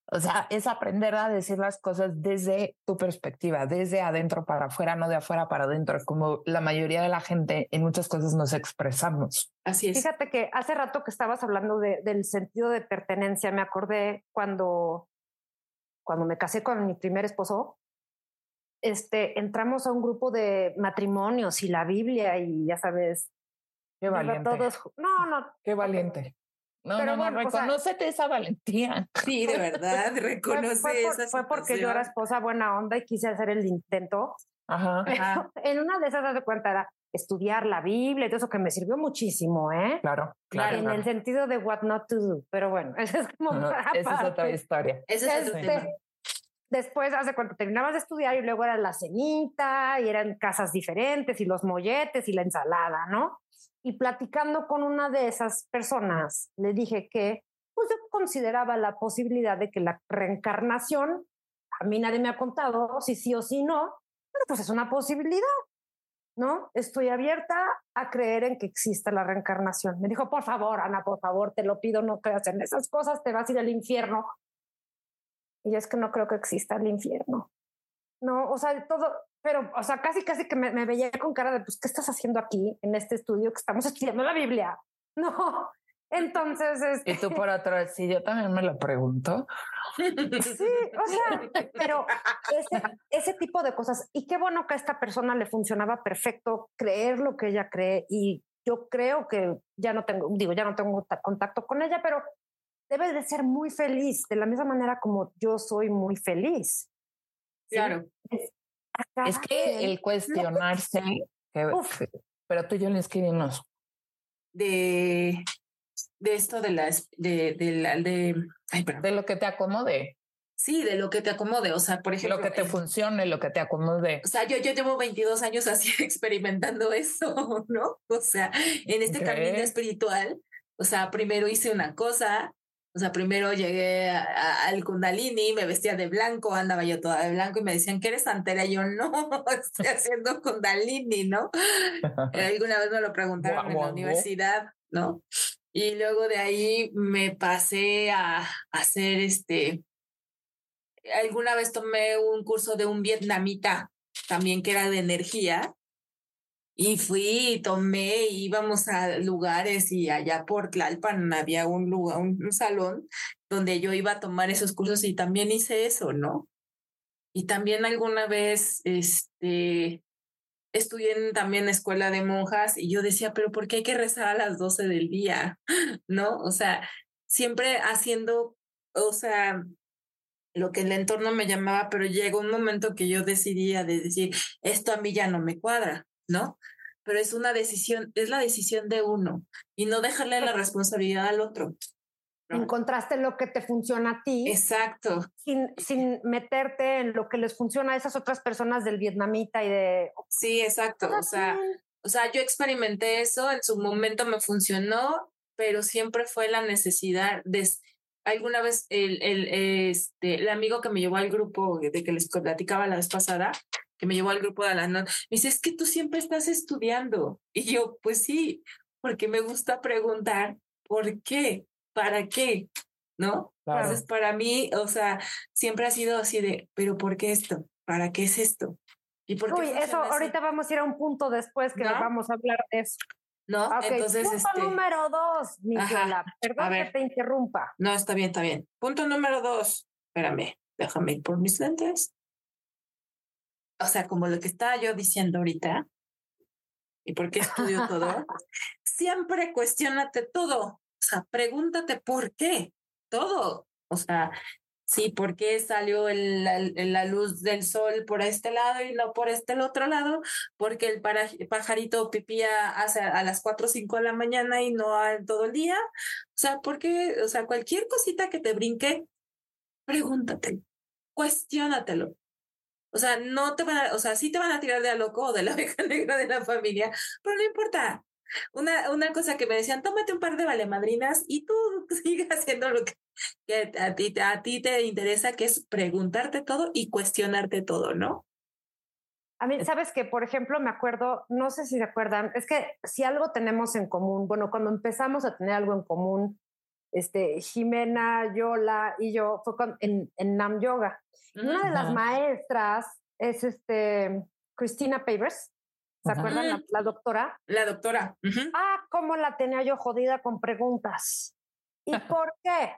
O sea, es aprender a decir las cosas desde tu perspectiva, desde adentro para afuera, no de afuera para adentro, como la mayoría de la gente en muchas cosas nos expresamos. así es. Fíjate que hace rato que estabas hablando de- del sentido de pertenencia, me acordé cuando, cuando me casé con mi primer esposo, este, entramos a un grupo de matrimonios y la Biblia y ya sabes, Qué valiente. todos, no, no, Qué valiente. No, no, no, reconócete esa valentía. Sí, de verdad, reconoce fue, esa Fue porque yo era esposa buena onda y quise hacer el intento. Ajá. en una de esas, de cuenta, era estudiar la Biblia y todo eso que me sirvió muchísimo, ¿eh? Claro, claro. En el sentido de what not to do, pero bueno, esa es como. esa es otra historia. Ese es este, Después, hace cuando terminabas de estudiar y luego era la cenita y eran casas diferentes y los molletes y la ensalada, ¿no? Y platicando con una de esas personas, le dije que pues yo consideraba la posibilidad de que la reencarnación, a mí nadie me ha contado si sí o si no, pero pues es una posibilidad, ¿no? Estoy abierta a creer en que exista la reencarnación. Me dijo, por favor, Ana, por favor, te lo pido, no creas en esas cosas, te vas a ir al infierno. Y es que no creo que exista el infierno. No, o sea, todo, pero, o sea, casi, casi que me, me, veía con cara de, pues, ¿qué estás haciendo aquí en este estudio que estamos estudiando la Biblia? No. Entonces, este... Y tú por atrás, sí, yo también me lo pregunto. Sí, o sea, pero ese, ese tipo de cosas. Y qué bueno que a esta persona le funcionaba perfecto creer lo que ella cree. Y yo creo que ya no tengo, digo, ya no tengo contacto con ella, pero debe de ser muy feliz, de la misma manera como yo soy muy feliz. Claro. Es, que el cuestionarse, pero tú y yo le escribimos. De, de esto de las, de, de, la, de, ay, de lo que te acomode. Sí, de lo que te acomode, o sea, por ejemplo. Lo que te funcione, lo que te acomode. O sea, yo, yo llevo 22 años así experimentando eso, ¿no? O sea, en este camino espiritual, o sea, primero hice una cosa, o sea, primero llegué al Kundalini, me vestía de blanco, andaba yo toda de blanco y me decían que eres santera. Y yo no, estoy haciendo Kundalini, ¿no? Alguna vez me lo preguntaron en la universidad, ¿no? Y luego de ahí me pasé a, hacer este. Alguna vez tomé un curso de un vietnamita también que era de energía y fui, tomé, íbamos a lugares y allá por Tlalpan había un lugar, un, salón donde yo iba a tomar esos cursos y también hice eso, ¿no? Y también alguna vez, este, estudié también escuela de monjas y yo decía, pero ¿por qué hay que rezar a las 12 del día? ¿No? O sea, siempre haciendo, o sea, lo que el entorno me llamaba, pero llegó un momento que yo decidía de decir, esto a mí ya no me cuadra. ¿No? Pero es una decisión, es la decisión de uno y no dejarle la responsabilidad al otro. Encontraste lo que te funciona a ti. Exacto. Sin, sin meterte en lo que les funciona a esas otras personas del vietnamita y de... Sí, exacto. O sea, o sea, yo experimenté eso, en su momento me funcionó, pero siempre fue la necesidad de... Alguna vez el, el, este, el amigo que me llevó al grupo de que les platicaba la vez pasada, que me llevó al grupo de Alanon, me dice, es que tú siempre estás estudiando. Y yo, pues sí, porque me gusta preguntar, ¿por qué? ¿Para qué? ¿No? Entonces, para mí, o sea, siempre ha sido así de, pero ¿por qué esto? ¿Para qué es esto? ¿Y por qué Uy, eso, ahorita vamos a ir a un punto después que vamos a hablar de eso. ¿No? Entonces, punto este número dos, Michela. Perdón que te interrumpa. No, está bien, está bien. Punto número dos. Espérame, déjame ir por mis lentes o sea, como lo que estaba yo diciendo ahorita, y por qué estudio todo, siempre cuestionate todo. O sea, pregúntate por qué, todo. O sea, sí, ¿por qué salió el, la, luz del sol por este lado y no por este otro lado? Porque el pajarito pipía hace a las 4 o 5 de la mañana y no todo el día. O sea, porque, o sea, cualquier cosita que te brinque, pregúntate, cuestionatelo. O sea, no te van a, o sea, sí te van a tirar de a loco o de la abeja negra de la familia, pero no importa. Una, una cosa que me decían, tómate un par de valemadrinas y tú sigue haciendo lo que, a, ti, a ti te interesa, que es preguntarte todo y cuestionarte todo, ¿no? A mí, sabes que, por ejemplo, me acuerdo, no sé si se acuerdan, es que si algo tenemos en común, bueno, cuando empezamos a tener algo en común, este, Jimena, Yola y yo, fue en, en Nam Yoga. Una de las maestras es este Cristina Pavers. ¿Se acuerdan? La, doctora. La doctora. Ah, cómo la tenía yo jodida con preguntas. ¿Y por qué?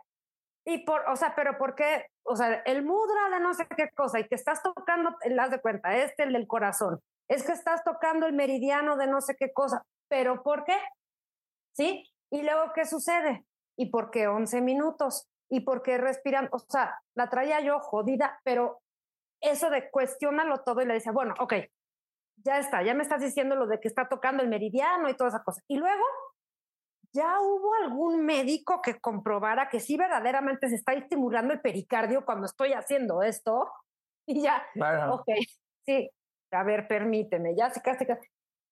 Y por, o sea, pero ¿por qué? O sea, el mudra de no sé qué cosa y que estás tocando, las de cuenta, este, el del corazón. Es que estás tocando el meridiano de no sé qué cosa. ¿Pero por qué? ¿Sí? Y luego, ¿qué sucede? ¿Y por qué 11 minutos? ¿Y por qué respiran? O sea, la traía yo jodida, pero eso de cuestionarlo todo y le decía, bueno, ok, ya está, ya me estás diciendo lo de que está tocando el meridiano y toda esa cosa. Y luego, ¿ya hubo algún médico que comprobara que sí verdaderamente se está estimulando el pericardio cuando estoy haciendo esto? Y ya, ok, sí, a ver, permíteme, ya se casi,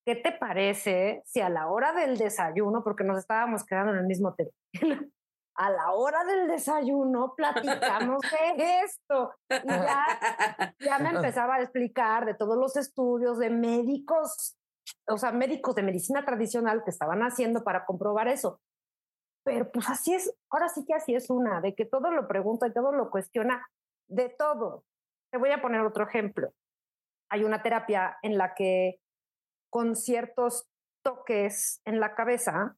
¿qué te parece si a la hora del desayuno, porque nos estábamos quedando en el mismo hotel, a la hora del desayuno platicamos de esto. Y ya, ya me empezaba a explicar de todos los estudios de médicos, o sea, médicos de medicina tradicional que estaban haciendo para comprobar eso. Pero pues así es, ahora sí que así es una, de que todo lo pregunta y todo lo cuestiona, de todo. Te voy a poner otro ejemplo. Hay una terapia en la que con ciertos toques en la cabeza,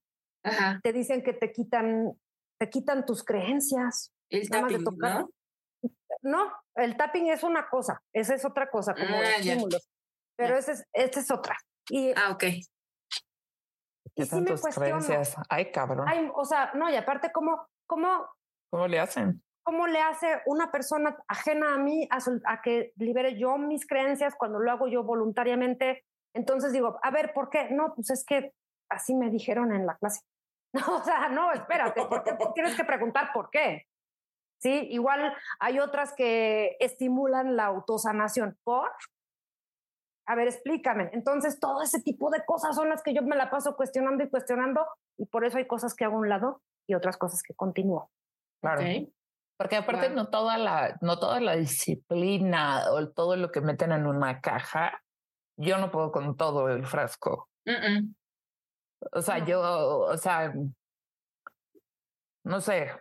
te dicen que te quitan te quitan tus creencias. El tapping, ¿no? No, el tapping es una cosa, esa es otra cosa, como ah, estímulos. Pero esa es, esta es otra. Y, ah, ok. ¿Qué tantas creencias? Ay, cabrón. o sea, no, y aparte, ¿cómo, cómo, ¿cómo le hacen? ¿Cómo le hace una persona ajena a mí a, a que libere yo mis creencias cuando lo hago yo voluntariamente? Entonces digo, a ver, ¿por qué? No, pues es que así me dijeron en la clase. No, o sea, no, espérate, porque tienes que preguntar por qué. Sí, igual hay otras que estimulan la autosanación. ¿Por? A ver, explícame. Entonces, todo ese tipo de cosas son las que yo me la paso cuestionando y cuestionando, y por eso hay cosas que hago a un lado y otras cosas que continúo. Claro. Porque aparte no toda la, no toda la disciplina o todo lo que meten en una caja, yo no puedo con todo el frasco. O sea, yo, o sea, no sé,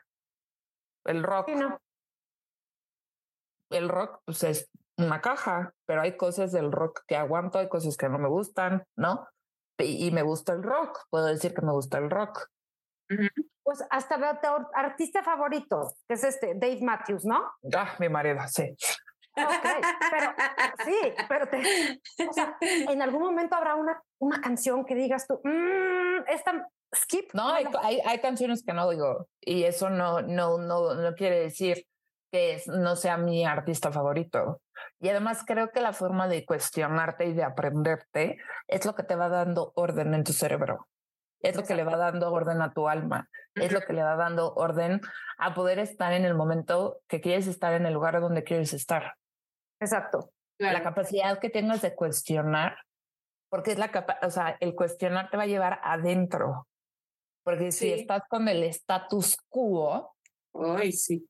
el rock. El rock, pues es una caja, pero hay cosas del rock que aguanto, hay cosas que no me gustan, ¿no? Y, me gusta el rock, puedo decir que me gusta el rock. Pues hasta veo tu artista favorito, que es este, Dave Matthews, ¿no? Ah, mi marido, sí. Ok, pero sí, pero te, o sea, en algún momento habrá una, una canción que digas tú, mmm, esta skip. No, hay, hay, canciones que no digo, y eso no, no, no, no quiere decir que no sea mi artista favorito. Y además creo que la forma de cuestionarte y de aprenderte es lo que te va dando orden en tu cerebro. Es lo que le va dando orden a tu alma. Es lo que le va dando orden a poder estar en el momento que quieres estar en el lugar donde quieres estar. Exacto. La capacidad que tengas de cuestionar, porque es la capa o sea, el cuestionar te va a llevar adentro. Porque si estás con el status quo, Ay, sí.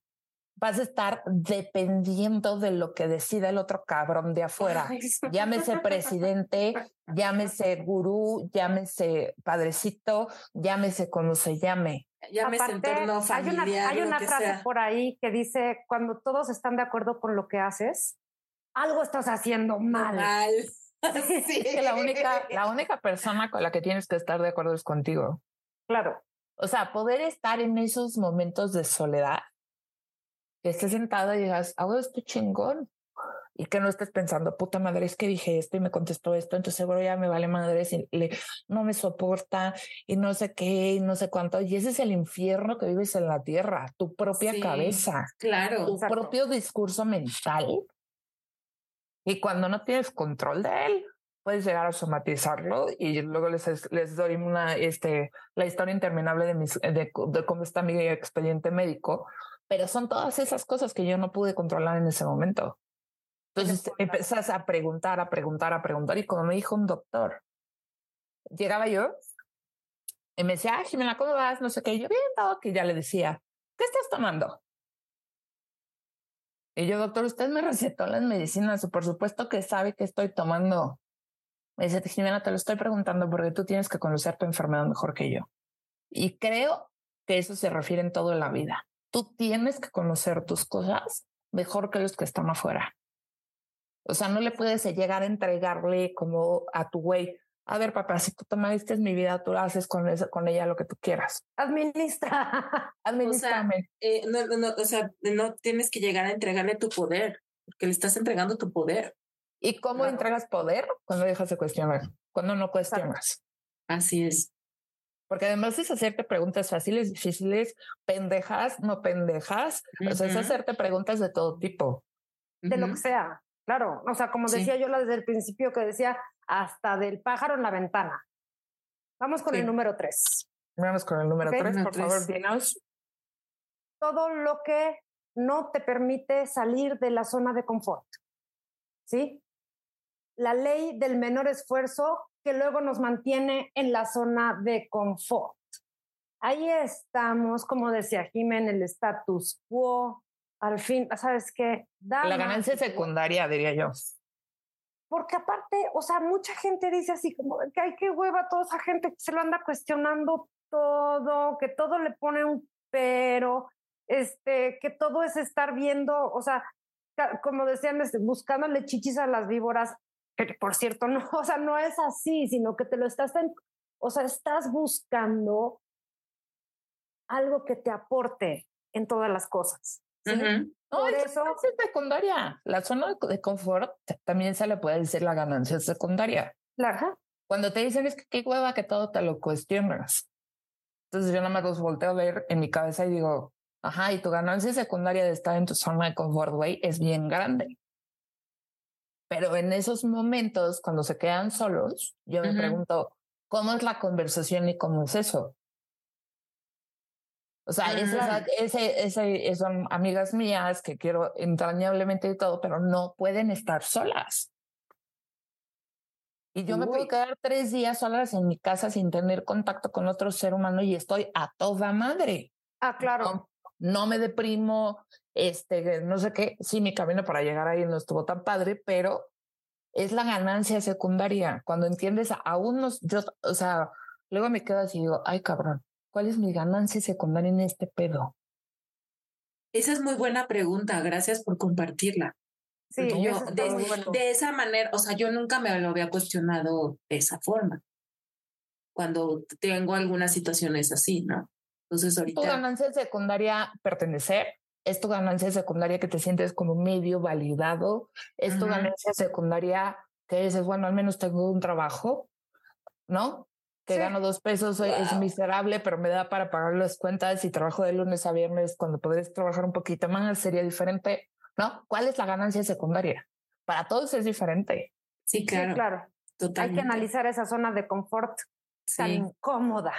vas a estar dependiendo de lo que decida el otro cabrón de afuera. llámese presidente, llámese gurú, llámese padrecito, llámese como se llame. Llámese entorno familiar. Hay una, hay una frase por ahí que dice, cuando todos están de acuerdo con lo que haces, algo estás haciendo mal. Mal. Sí. Es que la única, la única persona con la que tienes que estar de acuerdo es contigo. Claro. O sea, poder estar en esos momentos de soledad, que estés sentado y digas, hago esto chingón. Y que no estés pensando, puta madre, es que dije esto y me contestó esto, entonces seguro ya me vale madre si le, no me soporta y no sé qué y no sé cuánto. Y ese es el infierno que vives en la tierra, tu propia cabeza. Claro. Tu propio discurso mental y cuando no tienes control de él, puedes llegar a somatizarlo y luego les, les doy una, este, la historia interminable de, mis, de, cómo está mi expediente médico, pero son todas esas cosas que yo no pude controlar en ese momento. Entonces empezás a preguntar, a preguntar, a preguntar y como me dijo un doctor, llegaba yo y me decía, ah, Jimena, ¿cómo vas? No sé qué, yo bien, que ya le decía, ¿qué estás tomando? Y yo, doctor, usted me recetó las medicinas, por supuesto que sabe que estoy tomando. Me dice, Jimena, te lo estoy preguntando porque tú tienes que conocer tu enfermedad mejor que yo. Y creo que eso se refiere en toda la vida. Tú tienes que conocer tus cosas mejor que los que están afuera. O sea, no le puedes llegar a entregarle como a tu güey, a ver, papá, si tú tomaste mi vida, tú haces con, con ella lo que tú quieras. Administra, administrame. Eh, no, no, o sea, no tienes que llegar a entregarle tu poder, porque le estás entregando tu poder. ¿Y cómo entregas poder? Cuando dejas de cuestionar, cuando no cuestionas. Así es. Porque además es hacerte preguntas fáciles, difíciles, pendejas, no pendejas. O sea, es hacerte preguntas de todo tipo. De lo que sea, claro. O sea, como decía yo desde el principio que decía, hasta del pájaro en la ventana. Vamos con el número tres. Vamos con el número tres, por favor, dinos. Todo lo que no te permite salir de la zona de confort. ¿Sí? La ley del menor esfuerzo que luego nos mantiene en la zona de confort. Ahí estamos, como decía Jiménez, el status quo. Al fin, ¿sabes qué? la ganancia secundaria, diría yo. Porque aparte, o sea, mucha gente dice así como que hay que hueva toda esa gente que se lo anda cuestionando todo, que todo le pone un pero, este, que todo es estar viendo, o sea, como decían, este, buscándole chichis a las víboras, que por cierto, no, o sea, no es así, sino que te lo estás, o sea, estás buscando algo que te aporte en todas las cosas. ¿Sí? Por eso es secundaria. La zona de confort también se le puede decir la ganancia secundaria. Ajá. Cuando te dicen es que qué hueva que todo te lo cuestionas. Entonces yo nada más los volteo a ver en mi cabeza y digo, ajá, y tu ganancia secundaria de estar en tu zona de confort, güey, es bien grande. Pero en esos momentos, cuando se quedan solos, yo me pregunto, ¿cómo es la conversación y cómo es eso? O sea, ese, ese, son amigas mías que quiero entrañablemente y todo, pero no pueden estar solas. Y yo me puedo quedar tres días solas en mi casa sin tener contacto con otro ser humano y estoy a toda madre. Ah, claro. No, me deprimo, este, no sé qué. Sí, mi camino para llegar ahí no estuvo tan padre, pero es la ganancia secundaria. Cuando entiendes a unos, yo, o sea, luego me quedo así y digo, ay, cabrón, ¿cuál es mi ganancia secundaria en este pedo? Esa es muy buena pregunta. Gracias por compartirla. Sí, yo de, esa manera, o sea, yo nunca me lo había cuestionado de esa forma. Cuando tengo algunas situaciones así, ¿no? Entonces ahorita. Tu ganancia secundaria pertenecer, es tu ganancia secundaria que te sientes como medio validado, es tu ganancia secundaria que dices, bueno, al menos tengo un trabajo, ¿no? Que gano dos pesos, es miserable, pero me da para pagar las cuentas y trabajo de lunes a viernes cuando podés trabajar un poquito más, sería diferente. ¿no? ¿Cuál es la ganancia secundaria? Para todos es diferente. Sí, claro. claro. Hay que analizar esa zona de confort tan incómoda.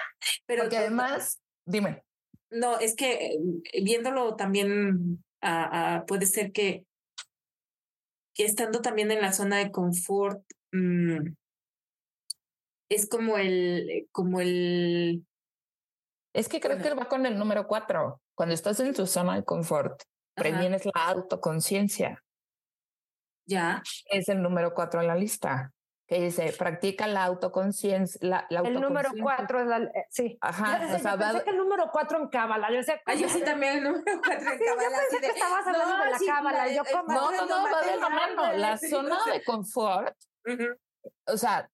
Pero Porque además, dime. No, es que eh, viéndolo también puede ser que, que estando también en la zona de confort, mm, es como el, como el... Es que creo que va con el número cuatro. Cuando estás en tu zona de confort, previenes la autoconciencia. Ya. Es el número cuatro en la lista que dice, practica la autoconciencia. La, el número cuatro es la, eh, sí. Ajá. Yo, o sea, pensé que el número cuatro en cábala. Yo, sé, ah, yo sí también el número cuatro en cábala. yo pensé que estabas hablando de la cábala. yo, no, no, no, va de la mano. La zona de confort, o sea,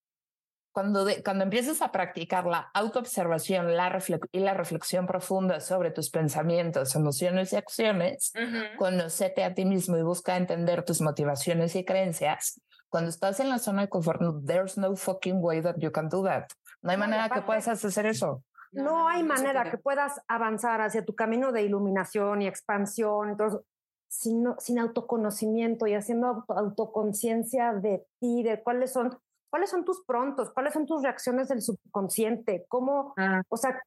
cuando, cuando empiezas a practicar la autoobservación la y la reflexión profunda sobre tus pensamientos, emociones y acciones, conocete a ti mismo y busca entender tus motivaciones y creencias. Cuando estás en la zona de confort, there's no fucking way that you can do that. No hay manera que puedas hacer eso. No, hay manera que puedas avanzar hacia tu camino de iluminación y expansión, entonces, sin, sin autoconocimiento y haciendo autoconciencia de ti, de cuáles son ¿Cuáles son tus prontos? ¿Cuáles son tus reacciones del subconsciente? ¿Cómo, ah. o sea,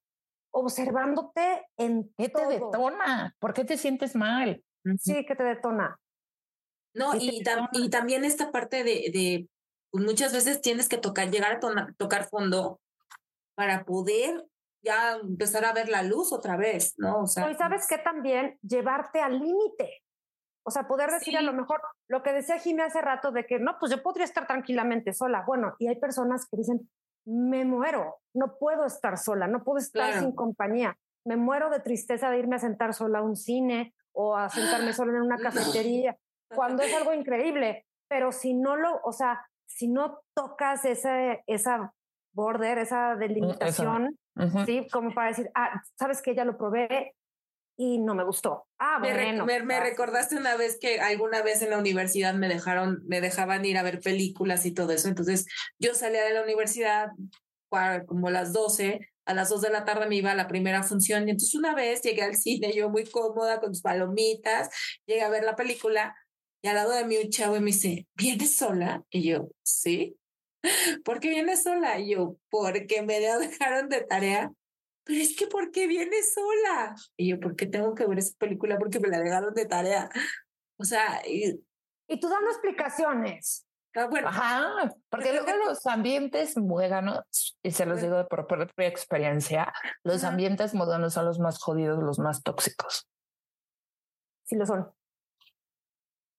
observándote en ¿Qué te detona? ¿Por qué te sientes mal? Sí, que te detona. No, y, y también esta parte de, de pues, muchas veces tienes que tocar, llegar a tocar fondo para poder ya empezar a ver la luz otra vez, ¿no? O sea, y sabes que también llevarte al límite. O sea, poder decir a lo mejor lo que decía Jimmy hace rato de que no, pues yo podría estar tranquilamente sola. Bueno, y hay personas que dicen, me muero, no puedo estar sola, no puedo estar sin compañía. Me muero de tristeza de irme a sentar sola a un cine o a sentarme sola en una cafetería, cuando es algo increíble. Pero si no lo, o sea, si no tocas ese, esa border, esa delimitación, ¿sí? Como para decir, ah, sabes que ya lo probé, y no me gustó. Ah, bueno. Me, me, recordaste una vez que alguna vez en la universidad me dejaron, me dejaban ir a ver películas y todo eso. Entonces yo salía de la universidad como a las 12 a las dos de la tarde me iba a la primera función y entonces una vez llegué al cine, yo muy cómoda con sus palomitas, llegué a ver la película y al lado de mí un chavo y me dice, ¿vienes sola? Y yo, sí. ¿Por qué vienes sola? Y yo, porque me dejaron de tarea. Pero es que, ¿por qué vienes sola? Y yo, ¿por qué tengo que ver esa película? Porque me la dejaron de tarea. O sea, y, Y tú dando explicaciones. ah, bueno, Ajá, porque luego los ambientes muéganos, y se los digo por propia experiencia, los Ajá. ambientes modernos son los más jodidos, los más tóxicos. Sí lo son.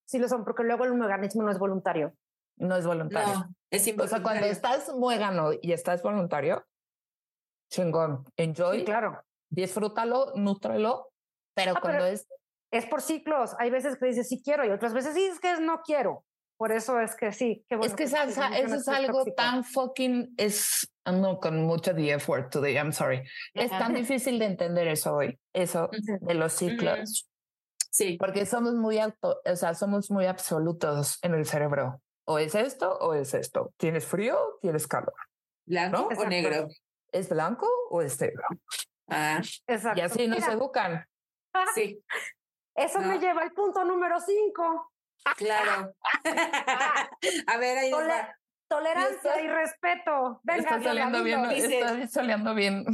Sí lo son, porque luego el organismo no es voluntario. No es voluntario. no, es O sea, cuando estás muégano y estás voluntario, chingón, enjoy, Sí, claro. disfrútalo, nútrelo, pero Ah, cuando pero- es Es por ciclos. Hay veces que dices sí quiero y otras veces sí es que no quiero. Por eso es que sí. Qué bueno es que sí esa- eso es que algo tóxico. tan fucking es ando con mucho the effort today, I'm sorry. Es tan difícil de entender eso hoy, eso de los ciclos, Sí, porque somos muy auto, o sea, somos muy absolutos en el cerebro. O es esto o es esto. ¿Tienes frío? ¿Tienes calor? blanco ¿No? o negro. ¿Es blanco o es negro? Ah, Exacto. Y así nos Mira, educan. sí, Eso me No. lleva al punto número cinco. claro. a ver, ahí nos Tole- va. Tolerancia y respeto. Venga, está saliendo bien, dice- está saliendo bien.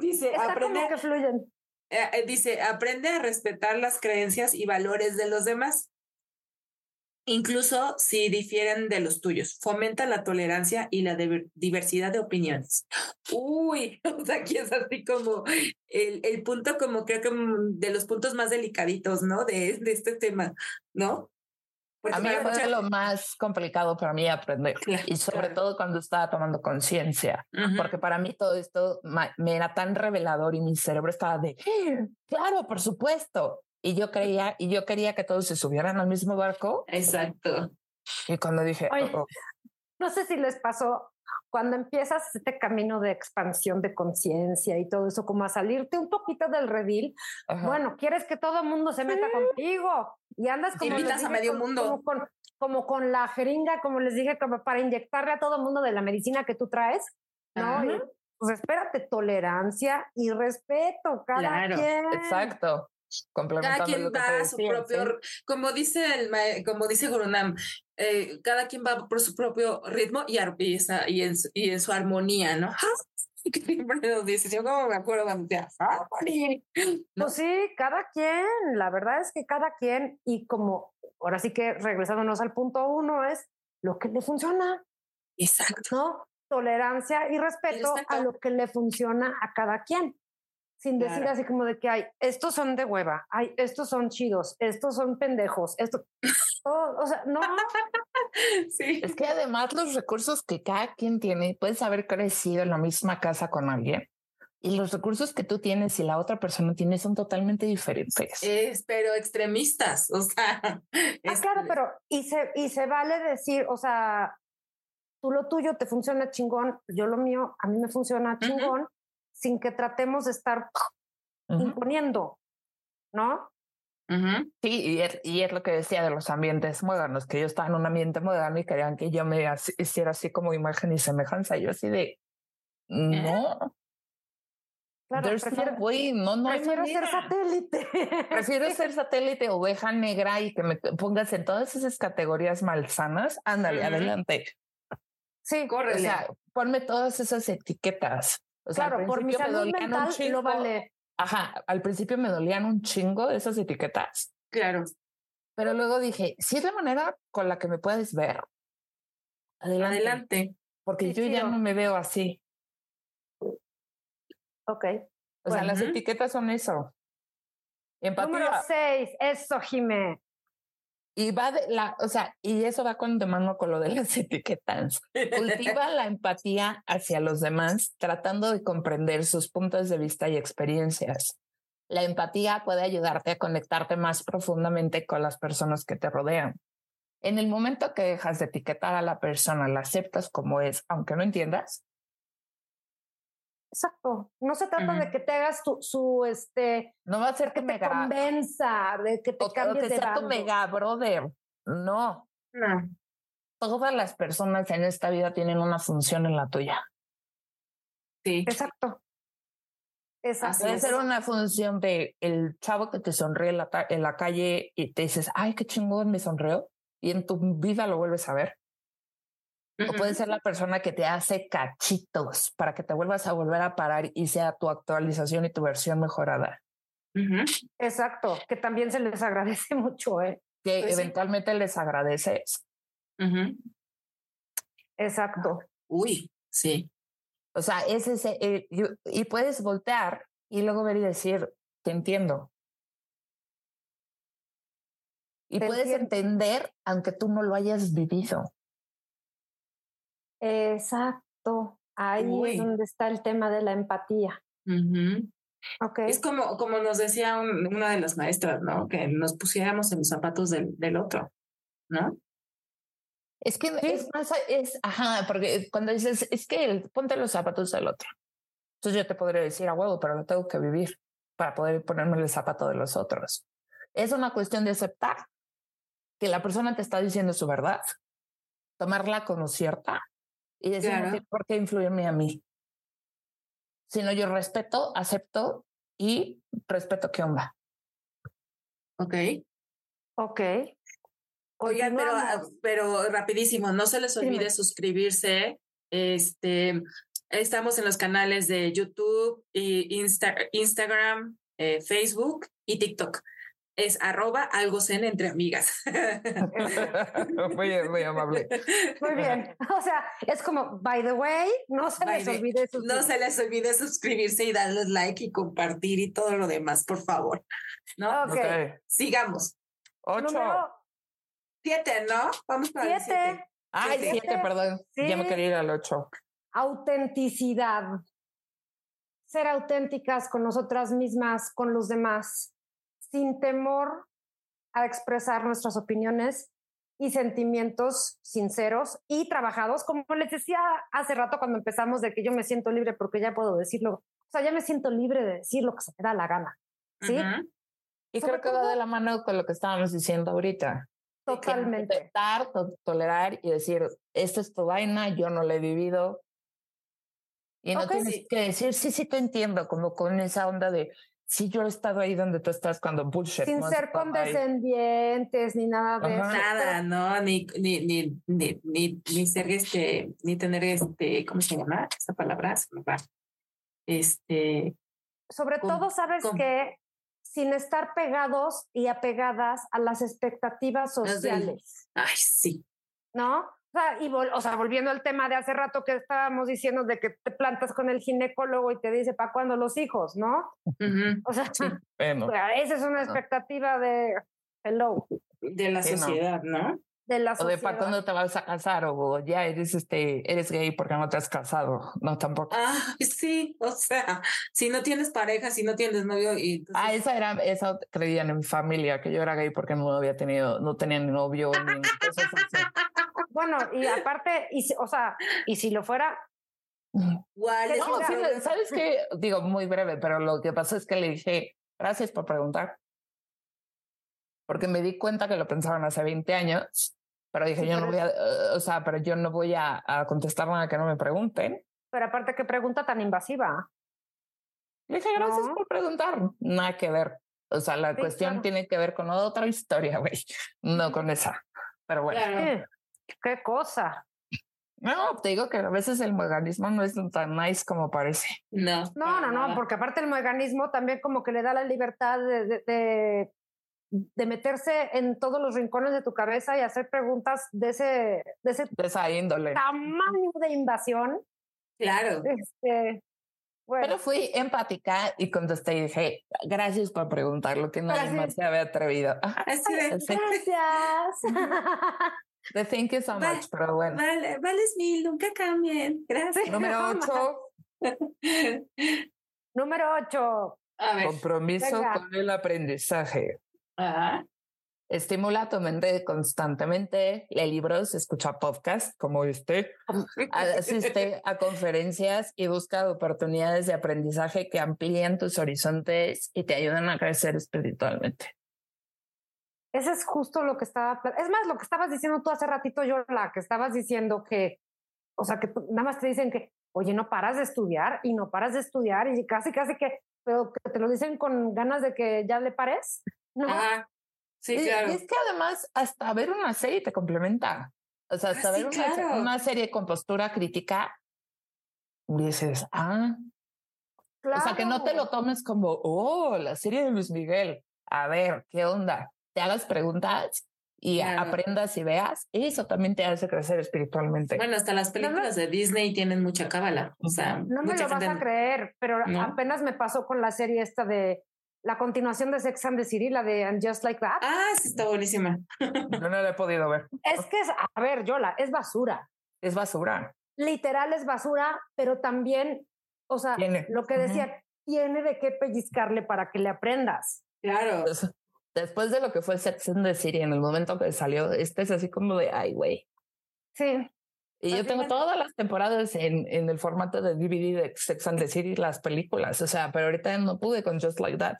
dice, Está aprende, como que fluyen. eh, dice, aprende a respetar las creencias y valores de los demás, incluso si difieren de los tuyos. Fomenta la tolerancia y la diver- diversidad de opiniones. Uy, o sea, aquí es así como el, el punto, como creo que mm, de los puntos más delicaditos, ¿no? De, de este tema, ¿no? Porque A mí fue mucha- lo más complicado para mí aprender. Claro, Y sobre claro. todo cuando estaba tomando conciencia. Ujú. porque para mí todo esto me era tan revelador y mi cerebro estaba de, "Ah, claro, por supuesto. Y yo creía, y yo quería que todos se subieran al mismo barco. Exacto. Y cuando dije, Oye. "Oh, oh, No sé si les pasó cuando empiezas este camino de expansión de conciencia y todo eso, como a salirte un poquito del redil. ajá". Bueno, quieres que todo el mundo se meta contigo y andas como Invitas a dije, medio con- mundo. Como con, como con la jeringa, como les dije, como para inyectarle a todo el mundo de la medicina que tú traes. No. Y, pues espérate, tolerancia y respeto, cada Claro, quien. exacto. Cada quien va a su decía, propio, ¿sí? como dice el como dice Gurunam, eh, cada quien va por su propio ritmo y, y, esa- y en, y en su armonía, ¿no? Dice, yo como me acuerdo cuando decía, armonía. ¿no? Pues sí, cada quien, la verdad es que cada quien, y como ahora sí que regresándonos al punto uno, es lo que le funciona, Exacto. ¿no? Tolerancia y respeto, a respeto. lo que le funciona a cada quien. Sin decir Claro. así como de que hay, estos son de hueva, hay, estos son chidos, estos son pendejos, esto, todo, o sea, no, Sí. Es que además los recursos que cada quien tiene, puedes haber crecido en la misma casa con alguien y los recursos que tú tienes y la otra persona tiene son totalmente diferentes. Es, pero extremistas, o sea. Ah, es- claro, pero y se, y se vale decir, o sea, tú lo tuyo te funciona chingón, yo lo mío, a mí me funciona chingón, sin que tratemos de estar imponiendo, ¿no? Sí, y es, y es lo que decía de los ambientes modernos, que yo estaba en un ambiente moderno y querían que yo me así- hiciera así como imagen y semejanza. Y yo así de, no, Claro, there's prefiero, no way, no, prefiero ser satélite. Prefiero ser satélite oveja negra y que me pongas en todas esas categorías malsanas. Ándale, adelante. Sí, O Córrele. sea, ponme todas esas etiquetas. O sea, claro, por mi me salud dolían un mental chingo. lo vale. Ajá, al principio me dolían un chingo esas etiquetas, claro. pero luego dije, si es la manera con la que me puedes ver, adelante. Adelante. Porque Sí, yo ya no me veo así. Ok. O sea, las etiquetas son eso. Empatía. Número seis, eso, Jimé. Y va de la, o sea, y eso va con de mano con lo de las etiquetas. Cultiva la empatía hacia los demás, tratando de comprender sus puntos de vista y experiencias. La empatía puede ayudarte a conectarte más profundamente con las personas que te rodean. En el momento que dejas de etiquetar a la persona, la aceptas como es, aunque no entiendas, Exacto. No se trata de que te hagas tu, su, este, no va a ser que que te convenza, de que te o, o cambies que de sea tu bando. mega brother. No, No. todas las personas en esta vida tienen una función en la tuya. Sí. Exacto. Exacto. Puede ser una función de el chavo que te sonríe en la, en la calle y te dices, ay, qué chingón me sonrió. Y en tu vida lo vuelves a ver. O puede ser la persona que te hace cachitos para que te vuelvas a volver a parar y sea tu actualización y tu versión mejorada. Exacto, que también se les agradece mucho, ¿eh? Que pues eventualmente les agradeces. Exacto. Uy, sí. O sea, es ese, eh, y puedes voltear y luego ver y decir, te entiendo. Y puedes entender aunque tú no lo hayas vivido. Exacto. Ahí es donde está el tema de la empatía. okay. Es como, como nos decía una de las maestras, ¿no? Que nos pusiéramos en los zapatos del, del otro, ¿no? Es que es más, es, ajá, porque cuando dices, es que ponte los zapatos del otro. Entonces yo te podría decir a huevo, pero lo tengo que vivir para poder ponerme el zapato de los otros. Es una cuestión de aceptar que la persona te está diciendo su verdad, tomarla como cierta y decir, ¿por qué influirme a mí? Sino yo respeto, acepto y respeto qué onda. Ok. Ok. Oigan, pero, ah, pero rapidísimo, no se les olvide suscribirse. Este, estamos en los canales de YouTube, y Instagram, eh, Facebook y TikTok. Es arroba algo zen entre amigas. muy, muy amable. Muy bien. O sea, es como, by the way, no se les olvide suscribirse. No se les olvide suscribirse y darles like y compartir y todo lo demás, por favor. ¿No? Ok. Sigamos. Ocho. Siete, ¿no? Vamos para siete. El siete. Ay, siete, perdón. Ya me quería ir al ocho. Autenticidad. Ser auténticas con nosotras mismas, con los demás, sin temor a expresar nuestras opiniones y sentimientos sinceros y trabajados, como les decía hace rato cuando empezamos de que yo me siento libre porque ya puedo decirlo, o sea, ya me siento libre de decir lo que se me da la gana, ¿sí? Y creo que va de la mano con lo que estábamos diciendo ahorita. Totalmente. Aceptar, tolerar y decir, esta es tu vaina, yo no la he vivido. Y no tienes que decir, sí, sí, te entiendo, como con esa onda de, sí, yo he estado ahí donde tú estás cuando bullshit. Sin ser condescendientes ni nada de eso. Nada, no, ni, ni, ni, ni, ni, ni ser este, ni tener este, ¿cómo se llama? Esa palabra. Este. Sobre todo, sabes que sin estar pegados y apegadas a las expectativas sociales. Ay, sí. ¿No? O sea, y o sea, volviendo al tema de hace rato que estábamos diciendo de que te plantas con el ginecólogo y te dice, ¿para cuándo los hijos? ¿No? O sea, esa es una expectativa de hello. De la sociedad, ¿no? de la O de para cuándo te vas a casar o ya eres este eres gay porque no te has casado. No, tampoco. Ah, sí, o sea, si no tienes pareja, si no tienes novio y Ah, esa era esa creían en mi familia que yo era gay porque no había tenido no tenía ni novio ni Bueno, y aparte y o sea, y si lo fuera ¿sabes qué? Digo muy breve, pero lo que pasó es que le dije, "Gracias por preguntar." porque me di cuenta que lo pensaban hace 20 años, pero dije, yo no voy a, o sea, pero yo no voy a, contestar nada que no me pregunten. Pero aparte, ¿qué pregunta tan invasiva? Le dije, gracias por preguntar. Nada que ver. O sea, la cuestión tiene que ver con otra historia, güey, no con esa. Pero bueno. ¿Qué cosa? No, te digo que a veces el mecanismo no es tan nice como parece. No. No, no, no, porque aparte el mecanismo también como que le da la libertad de, de meterse en todos los rincones de tu cabeza y hacer preguntas de ese, de ese esa índole. tamaño de invasión. Claro. Este, Pero fui empática y contesté y dije, gracias por preguntar lo que nadie más se había atrevido. Gracias. The thank you so much, pero bueno. Vale, vales mil, nunca cambien. Gracias. Número ocho. Número ocho. Compromiso con el aprendizaje. Estimula tu mente constantemente, lee libros, escucha podcasts como este, asiste a conferencias y busca oportunidades de aprendizaje que amplíen tus horizontes y te ayuden a crecer espiritualmente. Eso es justo lo que estaba, es más, lo que estabas diciendo tú hace ratito, yo, la que estabas diciendo que, o sea, que nada más te dicen que oye, no paras de estudiar y no paras de estudiar y casi, casi que, pero que te lo dicen con ganas de que ya le pares. ¿no? Ah, sí, Y- claro. Y es que además hasta ver una serie te complementa. O sea, hasta Ah, sí, ver una, claro. una serie con postura crítica, dices, ah, o sea, que no te lo Claro. tomes como, oh, la serie de Luis Miguel. A ver, ¿qué onda? Te hagas preguntas y Claro. aprendas y veas. Eso también te hace crecer espiritualmente. Bueno, hasta las películas de Disney tienen mucha cábala. O sea, No me lo vas a creer, pero ¿No? apenas me pasó con la serie esta de la continuación de Sex and the City, la de And Just Like That. Ah, sí, está buenísima. Yo no la he podido ver. Es que es, a ver, Yola, es basura. Es basura. Literal es basura, pero también, o sea, Tiene. lo que decía, tiene de qué pellizcarle para que le aprendas. Claro. Pues, Después de lo que fue Sex and the City, en el momento que salió, este es así como de, ay, güey. Sí, Y yo Así tengo todas las temporadas en, en el formato de DVD de Sex and the City, las películas. O sea, pero ahorita no pude con Just Like That.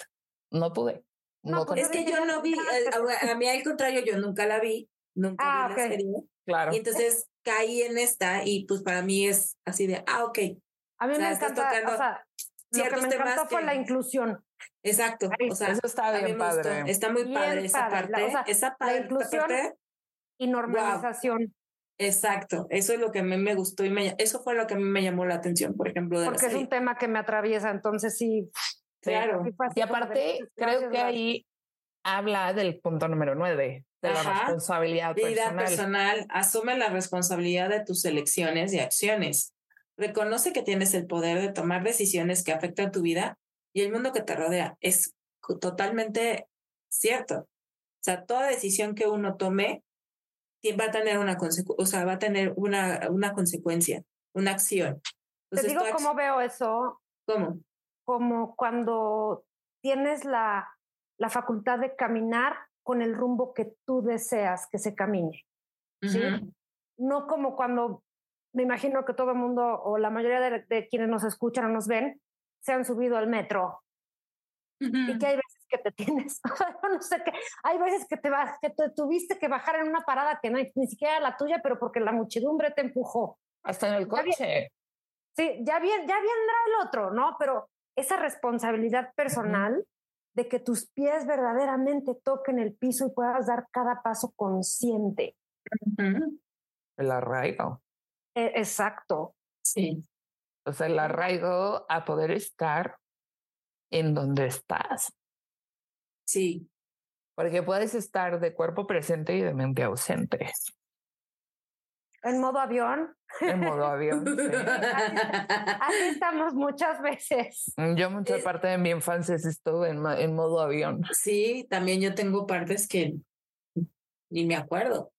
No pude. No, No, pues Es que yo no vi, eh, a, a mí al contrario, yo nunca la vi, nunca Ah, vi ok. la serie. claro. Y entonces caí en esta y pues para mí es así de, ah, ok, a mí O sea, me encanta, o sea, lo que me temas encantó fue que- la inclusión. Exacto. Ahí O sea, Eso está bien padre. Está muy Bien padre esa padre. La- parte. o sea, esa pa- la esa inclusión- parte, Y normalización, exacto. Eso es lo que a mí me gustó y me, eso fue lo que a mí me llamó la atención, por ejemplo, de porque la es un tema que me atraviesa, entonces sí. Claro. sí Y aparte, gracias, creo que gracias. ahí habla del punto número nueve, de la Ajá. responsabilidad Vida personal. personal, asume la responsabilidad de tus elecciones y acciones. Reconoce que tienes el poder de tomar decisiones que afectan tu vida y el mundo que te rodea. Es totalmente cierto. O sea, toda decisión que uno tome va a tener una o sea, va a tener una, una consecuencia, una acción. Te Entonces, digo tu ac- cómo veo eso, ¿Cómo? como cuando tienes la, la facultad de caminar con el rumbo que tú deseas que se camine. ¿sí? No como cuando me imagino que todo el mundo o la mayoría de, de quienes nos escuchan o nos ven se han subido al metro y que hay veces que te tienes, no sé qué, hay veces que te vas, que te tuviste que bajar en una parada que no, ni siquiera era la tuya, pero porque la muchedumbre te empujó. Hasta en el bien. coche. Sí, ya bien, ya vendrá el otro, ¿no? Pero esa responsabilidad personal de que tus pies verdaderamente toquen el piso y puedas dar cada paso consciente. Ujú. El arraigo. E- exacto. Sí. O sea, el arraigo a poder estar en donde estás. Sí. Porque puedes estar de cuerpo presente y de mente ausente. En modo avión. En modo avión. sí. Así estamos muchas veces. Yo mucha Es- parte de mi infancia sí estuve en, en modo avión. Sí, también yo tengo partes que ni me acuerdo,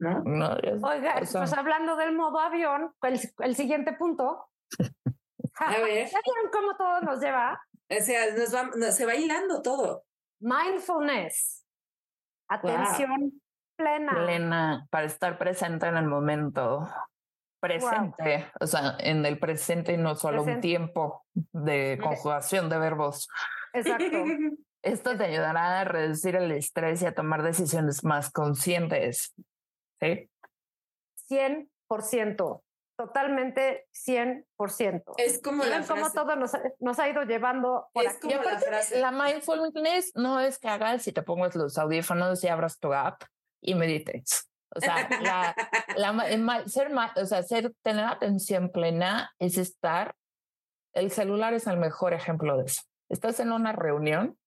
¿no? No, Es- Oiga, o sea, pues hablando del modo avión, el, el siguiente punto. A ver. ¿Ya vieron cómo todo nos lleva? O sea, nos va, nos- se va hilando todo. Mindfulness. Atención plena. plena para estar presente en el momento presente, o sea, en el presente y no solo un tiempo de conjugación de verbos. Exacto. Esto te ayudará a reducir el estrés y a tomar decisiones más conscientes. ¿Sí? 100%. Totalmente 100%. Es como la ¿Ven cómo frase. todo nos, ha- nos ha ido llevando por Es aquí? Y como aparte, frase. la mindfulness no es que hagas y te pongas los audífonos y abras tu app y medites. O sea, la, la ser, o sea, ser, tener atención plena es estar. El celular es el mejor ejemplo de eso. Estás en una reunión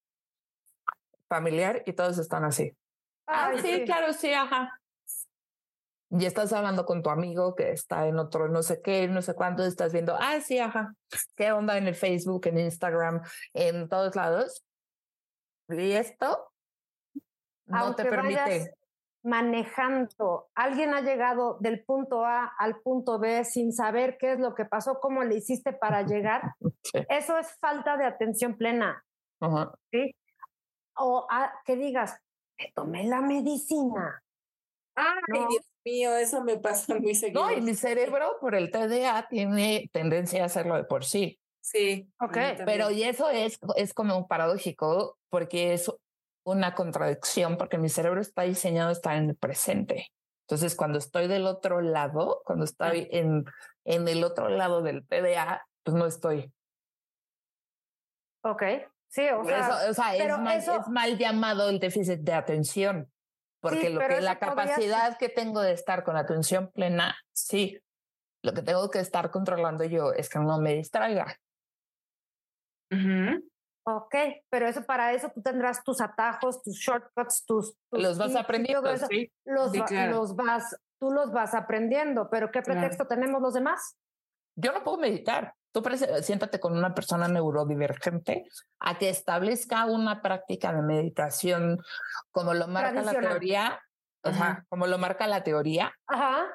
familiar y todos están así. Ah, sí. claro, sí, ajá. Y estás hablando con tu amigo que está en otro no sé qué, no sé cuánto, estás viendo, ah, sí, ajá. ¿Qué onda en el Facebook, en Instagram, en todos lados? Y esto no te Aunque permite. vayas manejando, alguien ha llegado del punto A al punto B sin saber qué es lo que pasó, cómo le hiciste para llegar. Sí. Eso es falta de atención plena. Ajá. ¿sí? O ah, que digas, me tomé la medicina. Ay, No. Mío, eso me pasa muy seguido. No, y mi cerebro por el TDA tiene tendencia a hacerlo de por sí. Sí. Ok. Pero y eso es, es como un paradójico porque es una contradicción porque mi cerebro está diseñado a estar en el presente. Entonces, cuando estoy del otro lado, cuando estoy en en el otro lado del PDA, pues no estoy. Ok, sí, o sea, o sea es, mal, es, mal, llamado el déficit de atención, porque lo que la capacidad que tengo de estar con atención plena, sí, lo que tengo que estar controlando yo es que no me distraiga. Ok, pero eso para eso tú tendrás tus atajos, tus shortcuts, tus... los vas aprendiendo, sí. Los, los vas, tú los vas aprendiendo, pero ¿qué pretexto tenemos los demás? Yo no puedo meditar. Tú siéntate con una persona neurodivergente a que establezca una práctica de meditación como lo marca la teoría, o sea, como lo marca la teoría. Ajá.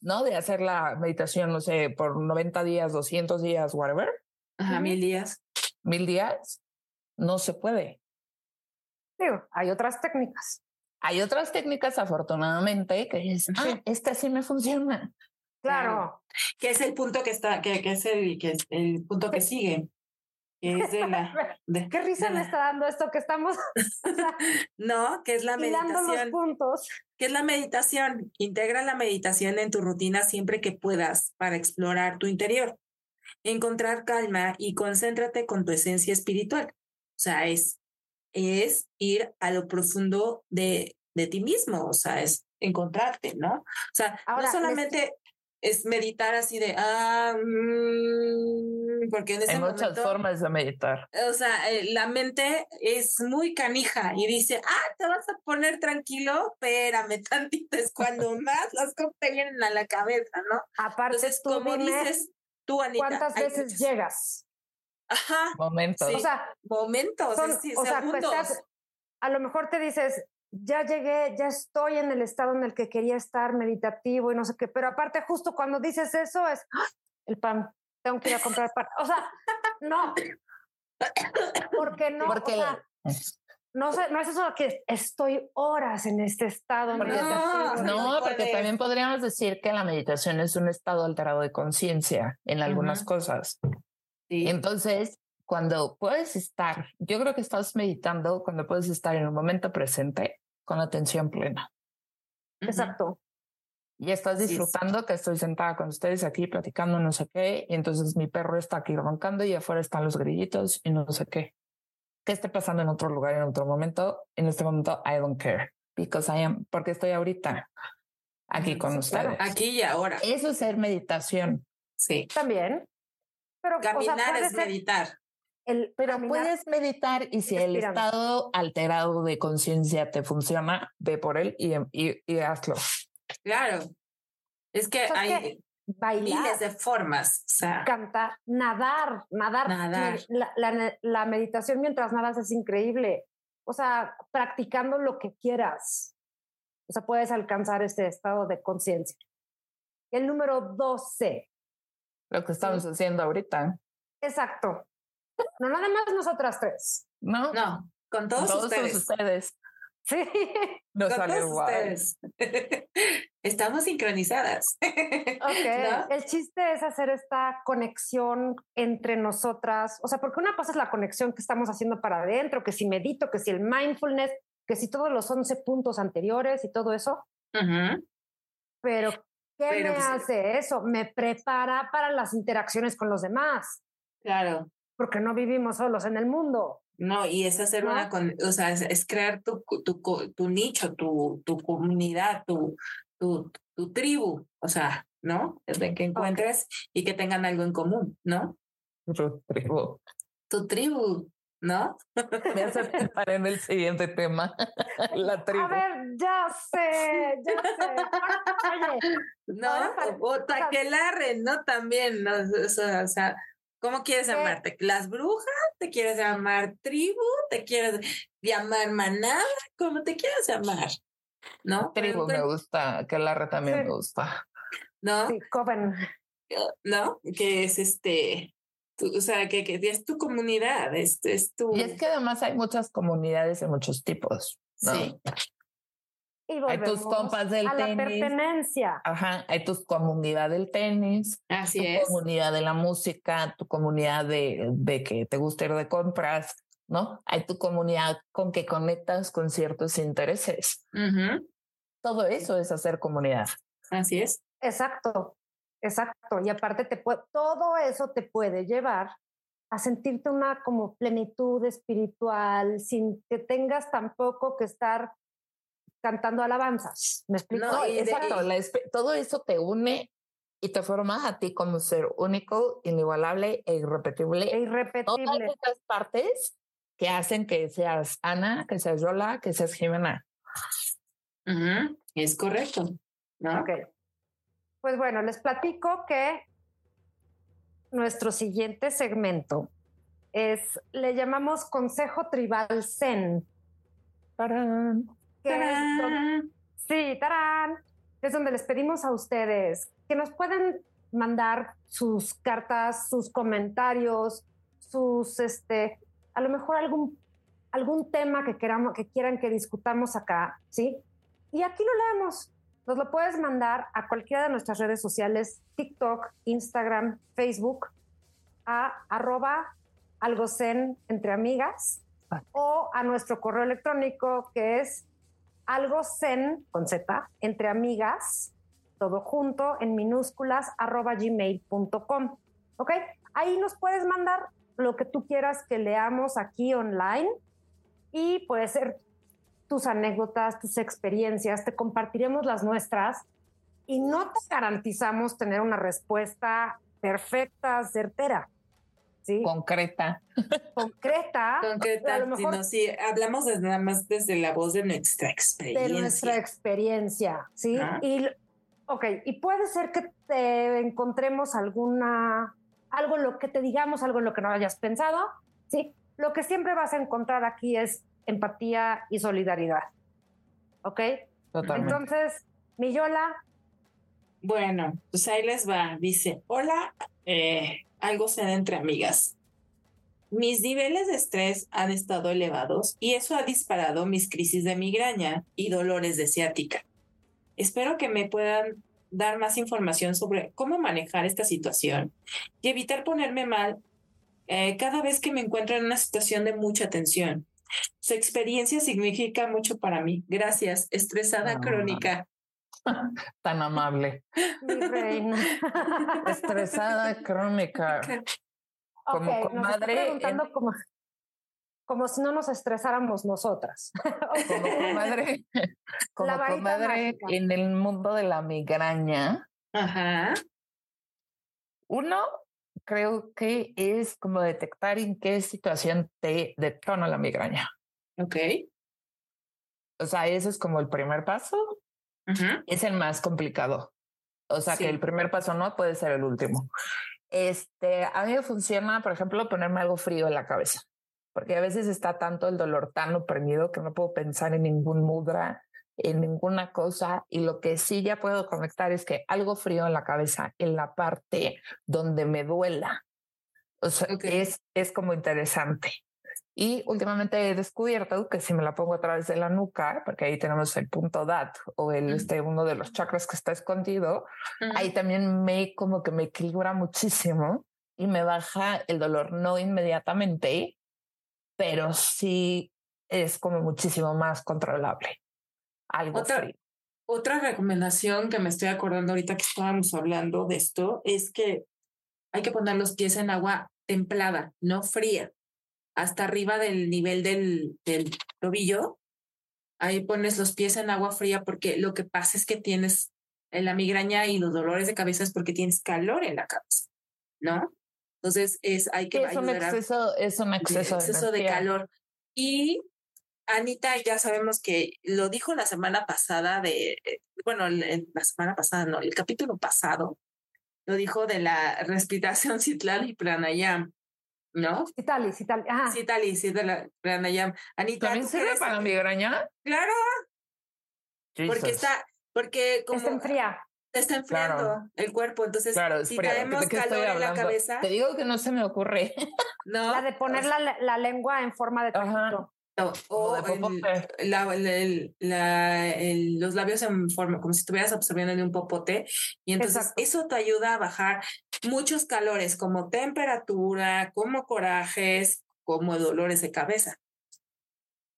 ¿No? De hacer la meditación, no sé, por 90 días, 200 días, whatever. Ajá, mil días. Mil días. No se puede. Digo, hay otras técnicas. Hay otras técnicas, afortunadamente, que es, ah, esta sí me funciona. Claro. Que es el punto que está, que, que es el, que es el punto que sigue. Que es de la. ¿Qué risa me está dando esto que estamos? no, que es la meditación. los puntos. Que es la meditación. Integra la meditación en tu rutina siempre que puedas para explorar tu interior. Encontrar calma y concéntrate con tu esencia espiritual. O sea, es, es ir a lo profundo de, de ti mismo. O sea, es encontrarte, ¿no? O sea, no solamente es meditar así de, ah, mm", porque en ese Hay muchas formas de meditar. O sea, eh, la mente es muy canija y dice, ah, te vas a poner tranquilo, espérame tantito, es cuando más las cosas te vienen a la cabeza, ¿no? Aparte, Entonces, como dices tú, Anita. ¿Cuántas veces llegas? Ajá. Momentos. O sea, momentos, o sea, pues, a lo mejor te dices, ya llegué, ya estoy en el estado en el que quería estar, meditativo y no sé qué, pero aparte justo cuando dices eso es ¡ah! el pan, tengo que ir a comprar pan. O sea, no. Porque no. Porque no, sé, no es eso que estoy horas en este estado meditativo. No, porque también podríamos decir que la meditación es un estado alterado de conciencia en algunas cosas. Entonces, cuando puedes estar, yo creo que estás meditando cuando puedes estar en un momento presente con atención plena. Exacto. Y estás disfrutando que estoy sentada con ustedes aquí platicando no sé qué, y entonces mi perro está aquí roncando y afuera están los grillitos y no sé qué. ¿Qué esté pasando en otro lugar en otro momento? En este momento, I don't care, because I am, porque estoy ahorita aquí con ustedes. Aquí y ahora. Eso es ser meditación. Sí. También. Pero, Caminar es meditar. Pero puedes meditar y si el estado alterado de conciencia te funciona, ve por él y, y, hazlo. Claro. Es que hay miles de formas. O sea, cantar, nadar, nadar. nadar. La, la, la, meditación mientras nadas es increíble. O sea, practicando lo que quieras. O sea, puedes alcanzar este estado de conciencia. El número 12. Lo que estamos haciendo ahorita. Exacto. No, nada más nosotras tres. No. No, con todos, ustedes. Sí. No con todos ustedes. Estamos sincronizadas. Ok. El chiste es hacer esta conexión entre nosotras. O sea, porque una cosa es la conexión que estamos haciendo para adentro, que si medito, que si el mindfulness, que si todos los 11 puntos anteriores y todo eso. Pero, ¿qué me pues, hace eso? Me prepara para las interacciones con los demás. Claro porque no vivimos solos en el mundo. No, y es hacer una, o sea, es, crear tu, tu, tu, nicho, tu, tu comunidad, tu, tu, tu tribu, o sea, ¿no? Es de que encuentres y que tengan algo en común, ¿no? Tu tribu. Tu tribu, ¿no? Me hace pensar en el siguiente tema, la tribu. A ver, ya sé, ya sé. no, o taquelarre, ¿no? También, ¿no? O sea, o sea ¿Cómo quieres llamarte? ¿Las brujas? ¿Te quieres llamar tribu? ¿Te quieres llamar manada? ¿Cómo te quieres llamar? ¿No? Tribu me gusta, que la también me gusta. ¿No? Sí, Coven. ¿No? Que es este, o sea, que, que, es tu comunidad, es, es tu... Y es que además hay muchas comunidades de muchos tipos. ¿no? Sí hay tus compas del a tenis. La pertenencia. Ajá, hay tu comunidad del tenis. Así tu es. comunidad de la música, tu comunidad de, de que te gusta ir de compras, ¿no? Hay tu comunidad con que conectas con ciertos intereses. Todo eso es hacer comunidad. Así es. Exacto. exacto. Y aparte te puede, todo eso te puede llevar a sentirte una como plenitud espiritual sin que tengas tampoco que estar cantando alabanzas. ¿Me explico? No, exacto. todo eso te une y te forma a ti como ser único, inigualable e irrepetible. E irrepetible. Todas estas partes que hacen que seas Ana, que seas Yola, que seas Jimena. Es correcto. ¿no? Ok. Pues bueno, les platico que nuestro siguiente segmento es, le llamamos Consejo Tribal Zen. ¡Tarán! sí, tarán. Es donde les pedimos a ustedes que nos pueden mandar sus cartas, sus comentarios, sus, este, a lo mejor algún, algún tema que, queramos, que quieran que discutamos acá, ¿sí? Y aquí lo leemos. Nos lo puedes mandar a cualquiera de nuestras redes sociales, TikTok, Instagram, Facebook, a arroba algocen entre amigas o a nuestro correo electrónico que es algocen con Z entre amigas, todo junto en minúsculas arroba gmail.com. ¿Ok? Ahí nos puedes mandar lo que tú quieras que leamos aquí online y puede ser tus anécdotas, tus experiencias, te compartiremos las nuestras y no te garantizamos tener una respuesta perfecta, certera. ¿Sí? Concreta. Concreta. Concreta, sino sí, hablamos nada más desde la voz de nuestra experiencia. De nuestra experiencia, ¿sí? Y, ok, y puede ser que te encontremos alguna, algo en lo que te digamos, algo en lo que no hayas pensado, ¿sí? Lo que siempre vas a encontrar aquí es empatía y solidaridad. ¿Ok? Totalmente. Entonces, Yola. Bueno, pues ahí les va. Dice, hola, eh, algo se da entre amigas. Mis niveles de estrés han estado elevados y eso ha disparado mis crisis de migraña y dolores de ciática. Espero que me puedan dar más información sobre cómo manejar esta situación y evitar ponerme mal eh, cada vez que me encuentro en una situación de mucha tensión. Su experiencia significa mucho para mí. Gracias, estresada ah. crónica. Tan amable. Mi reina. Estresada crónica. Como comadre. como, como si no nos estresáramos nosotras. como comadre, como comadre en el mundo de la migraña. Ajá. Uno, creo que es como detectar en qué situación te detona la migraña. Ok. O sea, ese es como el primer paso. Es el más complicado. O sea, que el primer paso no puede ser el último. Este, a mí me funciona, por ejemplo, ponerme algo frío en la cabeza, porque a veces está tanto el dolor tan oprimido que no puedo pensar en ningún mudra, en ninguna cosa y lo que sí ya puedo conectar es que algo frío en la cabeza, en la parte donde me duela. O sea, es, es como interesante. Y últimamente he descubierto que si me la pongo a través de la nuca, porque ahí tenemos el punto DAT o el, este, uno de los chakras que está escondido, ahí también me como que me equilibra muchísimo y me baja el dolor, no inmediatamente, pero sí es como muchísimo más controlable algo otra, Otra recomendación que me estoy acordando ahorita que estábamos hablando de esto es que hay que poner los pies en agua templada, no fría, hasta arriba del nivel del, del tobillo. Ahí pones los pies en agua fría porque lo que pasa es que tienes la migraña y los dolores de cabeza es porque tienes calor en la cabeza, ¿no? Entonces es hay que es un exceso es un exceso, exceso de calor y Anita ya sabemos que lo dijo la semana pasada de, eh, bueno, la semana pasada, no, el capítulo pasado, lo dijo de la respiración citlal y pranayam, ¿no? Citali, citali, ajá. Citali, citali, pranayam. Anita, ¿También sirve para la migraña? Claro. Porque está, porque como... Está enfría. Está enfriando el cuerpo, entonces si tenemos calor en la cabeza... Te digo que no se me ocurre. ¿No? La de poner la, la lengua en forma de tajito. O los labios en forma, como si estuvieras absorbiendo de un popote. Y entonces eso te ayuda a bajar muchos calores, como temperatura, como corajes, como dolores de cabeza.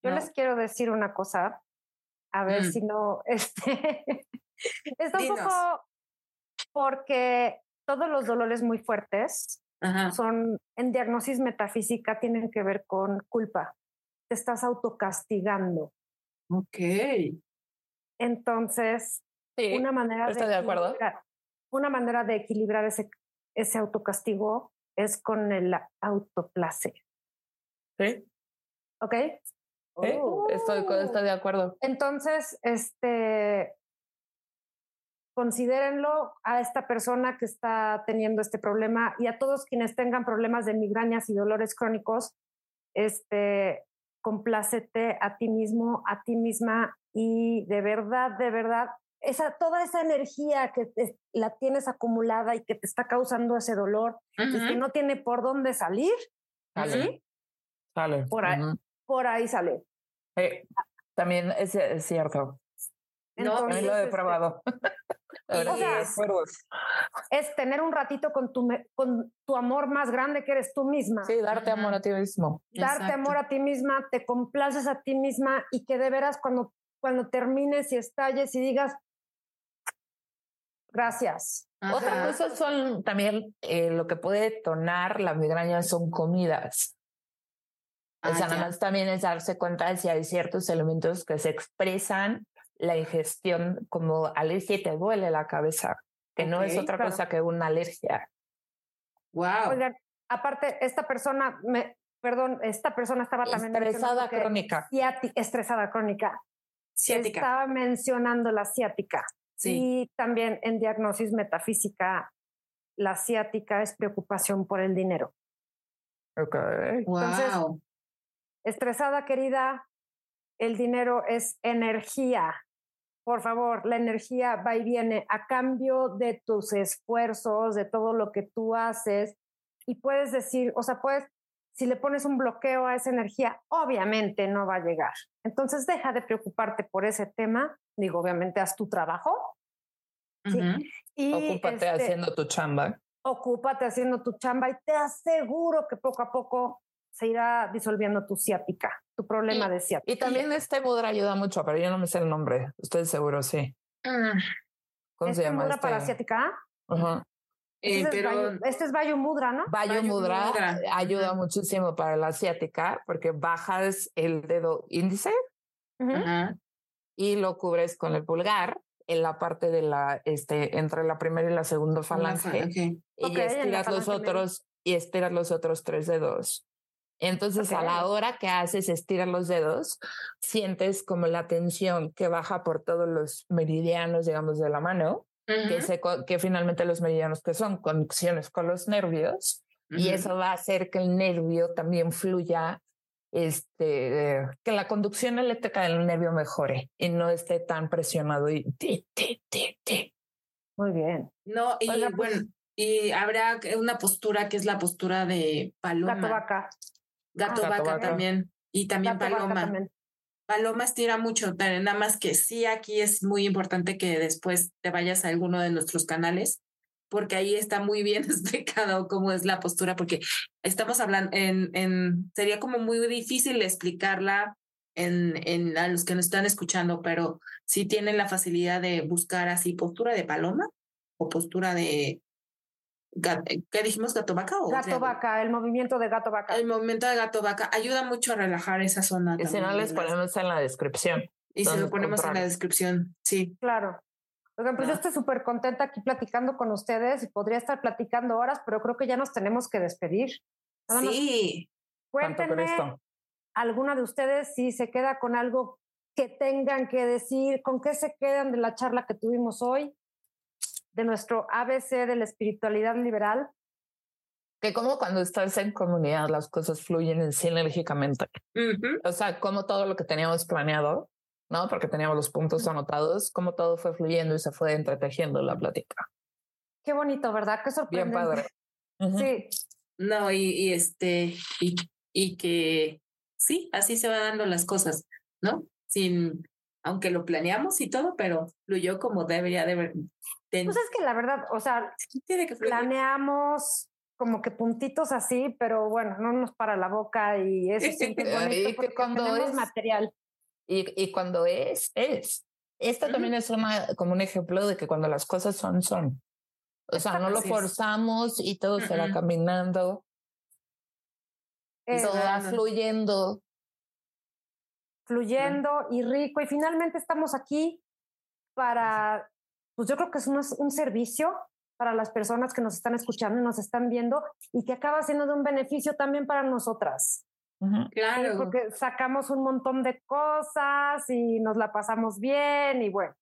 Yo les quiero decir una cosa, a ver mm. si no, este, está un poco, Porque todos los dolores muy fuertes Ajá. son, en diagnosis metafísica, tienen que ver con culpa. Te estás autocastigando. Ok. Entonces, Sí, una manera estoy de acuerdo. una manera de equilibrar ese, ese autocastigo es con el autoplacer. sí, ¿Ok? sí, estoy, estoy de acuerdo. Entonces, este, considérenlo a esta persona que está teniendo este problema y a todos quienes tengan problemas de migrañas y dolores crónicos, este, complácete a ti mismo, a ti misma y de verdad, de verdad, esa, toda esa energía que te- la tienes acumulada y que te está causando ese dolor y que no tiene por dónde salir, Sale, ¿sí? sale. Por ahí. Ujú. por ahí sale. Sí, también es, es cierto. No, También lo he este, probado. o sea, es tener un ratito con tu, con tu amor más grande que eres tú misma. Sí, darte Ajá. amor a ti mismo. Darte Exacto. amor a ti misma, te complaces a ti misma y que de veras cuando, cuando termines y estalles y digas, gracias. Otra Ajá. cosa son también eh, lo que puede detonar la migraña son comidas. O Ah, sea, nada más también es darse cuenta de si hay ciertos elementos que se expresan la ingestión como alergia y te duele la cabeza, que no es otra claro. cosa que una alergia. Wow. Oigan, aparte, esta persona, me, perdón, esta persona estaba también Estresada crónica. ciáti- estresada crónica. Ciática. Estaba mencionando la ciática. Sí. Y también en diagnosis metafísica, la ciática es preocupación por el dinero. Ok. entonces- Wow. Estresada, querida, el dinero es energía. Por favor, la energía va y viene a cambio de tus esfuerzos, de todo lo que tú haces. Y puedes decir, o sea, puedes, si le pones un bloqueo a esa energía, obviamente no va a llegar. Entonces, deja de preocuparte por ese tema. Digo, obviamente, haz tu trabajo sí. Ujú. y Ocúpate este, haciendo tu chamba. ocúpate haciendo tu chamba y te aseguro que poco a poco se irá disolviendo tu ciática, tu problema de ciática. Y también este mudra ayuda mucho, pero yo no me sé el nombre. Estoy seguro, sí. Mm. ¿Cómo ¿Este se llama? mudra este? para ciática? Ajá. Eh, Este, es este es Vayu Mudra, ¿no? Vayu Mudra Mudra, ayuda muchísimo para la asiática porque bajas el dedo índice Ujú. Ajá. y lo cubres con el pulgar en la parte de la, este, entre la primera y la segunda falange Ok. y Ok, en la estiras los otros y estiras los otros tres dedos. Entonces, a la hora que haces estirar los dedos, sientes como la tensión que baja por todos los meridianos, digamos, de la mano, que, se co- que finalmente los meridianos que son conexiones con los nervios, y Ujú. eso va a hacer que el nervio también fluya, este, que la conducción eléctrica del nervio mejore y no esté tan presionado y ti, ti, ti, ti. Muy bien. No, y Oiga, pues- bueno, y habrá una postura que es la postura de paloma. Gato vaca. Gato Ah, vaca vaca. también. Y también Gato paloma. también. Paloma estira mucho, ta- nada más que sí, aquí es muy importante que después te vayas a alguno de nuestros canales, porque ahí está muy bien explicado cómo es la postura, porque estamos hablando en, en sería como muy difícil explicarla en, en a los que nos están escuchando, pero si tienen la facilidad de buscar así postura de paloma o postura de ¿qué dijimos? gato vaca o Gato vaca, el movimiento de gato vaca. El movimiento de gato vaca ayuda mucho a relajar esa zona. Y si no, les ponemos en la descripción. y se lo ponemos en la descripción, sí. Claro. Oigan, pues yo estoy súper contenta aquí platicando con ustedes y podría estar platicando horas, pero creo que ya nos tenemos que despedir. Nada Sí, cuéntenme alguna de ustedes si se queda con algo que tengan que decir, con qué se quedan de la charla que tuvimos hoy, de nuestro ABC de la espiritualidad liberal. Que como cuando estás en comunidad las cosas fluyen sinérgicamente. Ujú. O sea, como todo lo que teníamos planeado, ¿no? Porque teníamos los puntos anotados, como todo fue fluyendo y se fue entretejiendo la plática. Qué bonito, ¿verdad? Qué Bien sorprendente. padre. Ujú. Sí, No, y, y este, y, y que sí, así se van dando las cosas, ¿no? Sin, aunque lo planeamos y todo, pero fluyó como debería de. Ten- pues es que la verdad, o sea, tiene que planeamos como que puntitos así, pero bueno, no nos para la boca y eso Y bonito que porque cuando es- material. Y, y cuando es, es. Ujú. también es una, como un ejemplo de que cuando las cosas son, son. O sea, no lo forzamos y todo se va caminando. todo va fluyendo. Fluyendo y rico. Y finalmente estamos aquí para, pues yo creo que es un, un servicio para las personas que nos están escuchando y nos están viendo y que acaba siendo de un beneficio también para nosotras. Claro. porque sacamos un montón de cosas y nos la pasamos bien y bueno.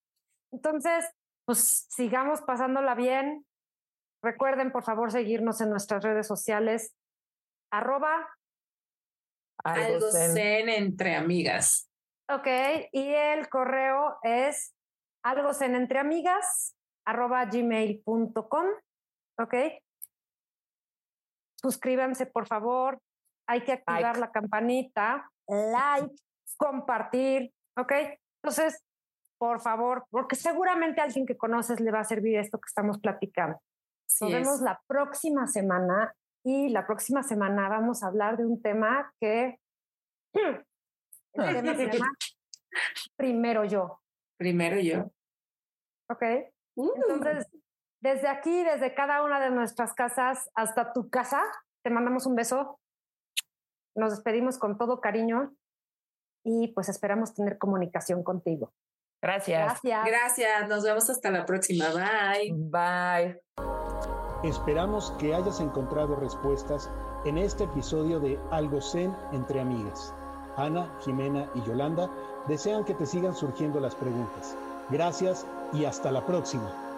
Entonces, pues sigamos pasándola bien. Recuerden, por favor, seguirnos en nuestras redes sociales. Arroba. Algo zen entre amigas. Ok, y el correo es algo zen entre amigas arroba gmail.com. Ok. Suscríbanse, por favor. Hay que activar la campanita, like, compartir. Ok. Entonces, por favor, porque seguramente a alguien que conoces le va a servir esto que estamos platicando. Nos vemos la próxima semana y la próxima semana vamos a hablar de un tema que el tema se llama Primero yo. Primero yo. Ok. Entonces, desde aquí, desde cada una de nuestras casas hasta tu casa, te mandamos un beso. Nos despedimos con todo cariño y pues esperamos tener comunicación contigo. Gracias. Gracias. Gracias. Nos vemos hasta la próxima. Bye. Bye. Esperamos que hayas encontrado respuestas en este episodio de Algo Zen entre amigas. Ana, Jimena y Yolanda desean que te sigan surgiendo las preguntas. Gracias y hasta la próxima.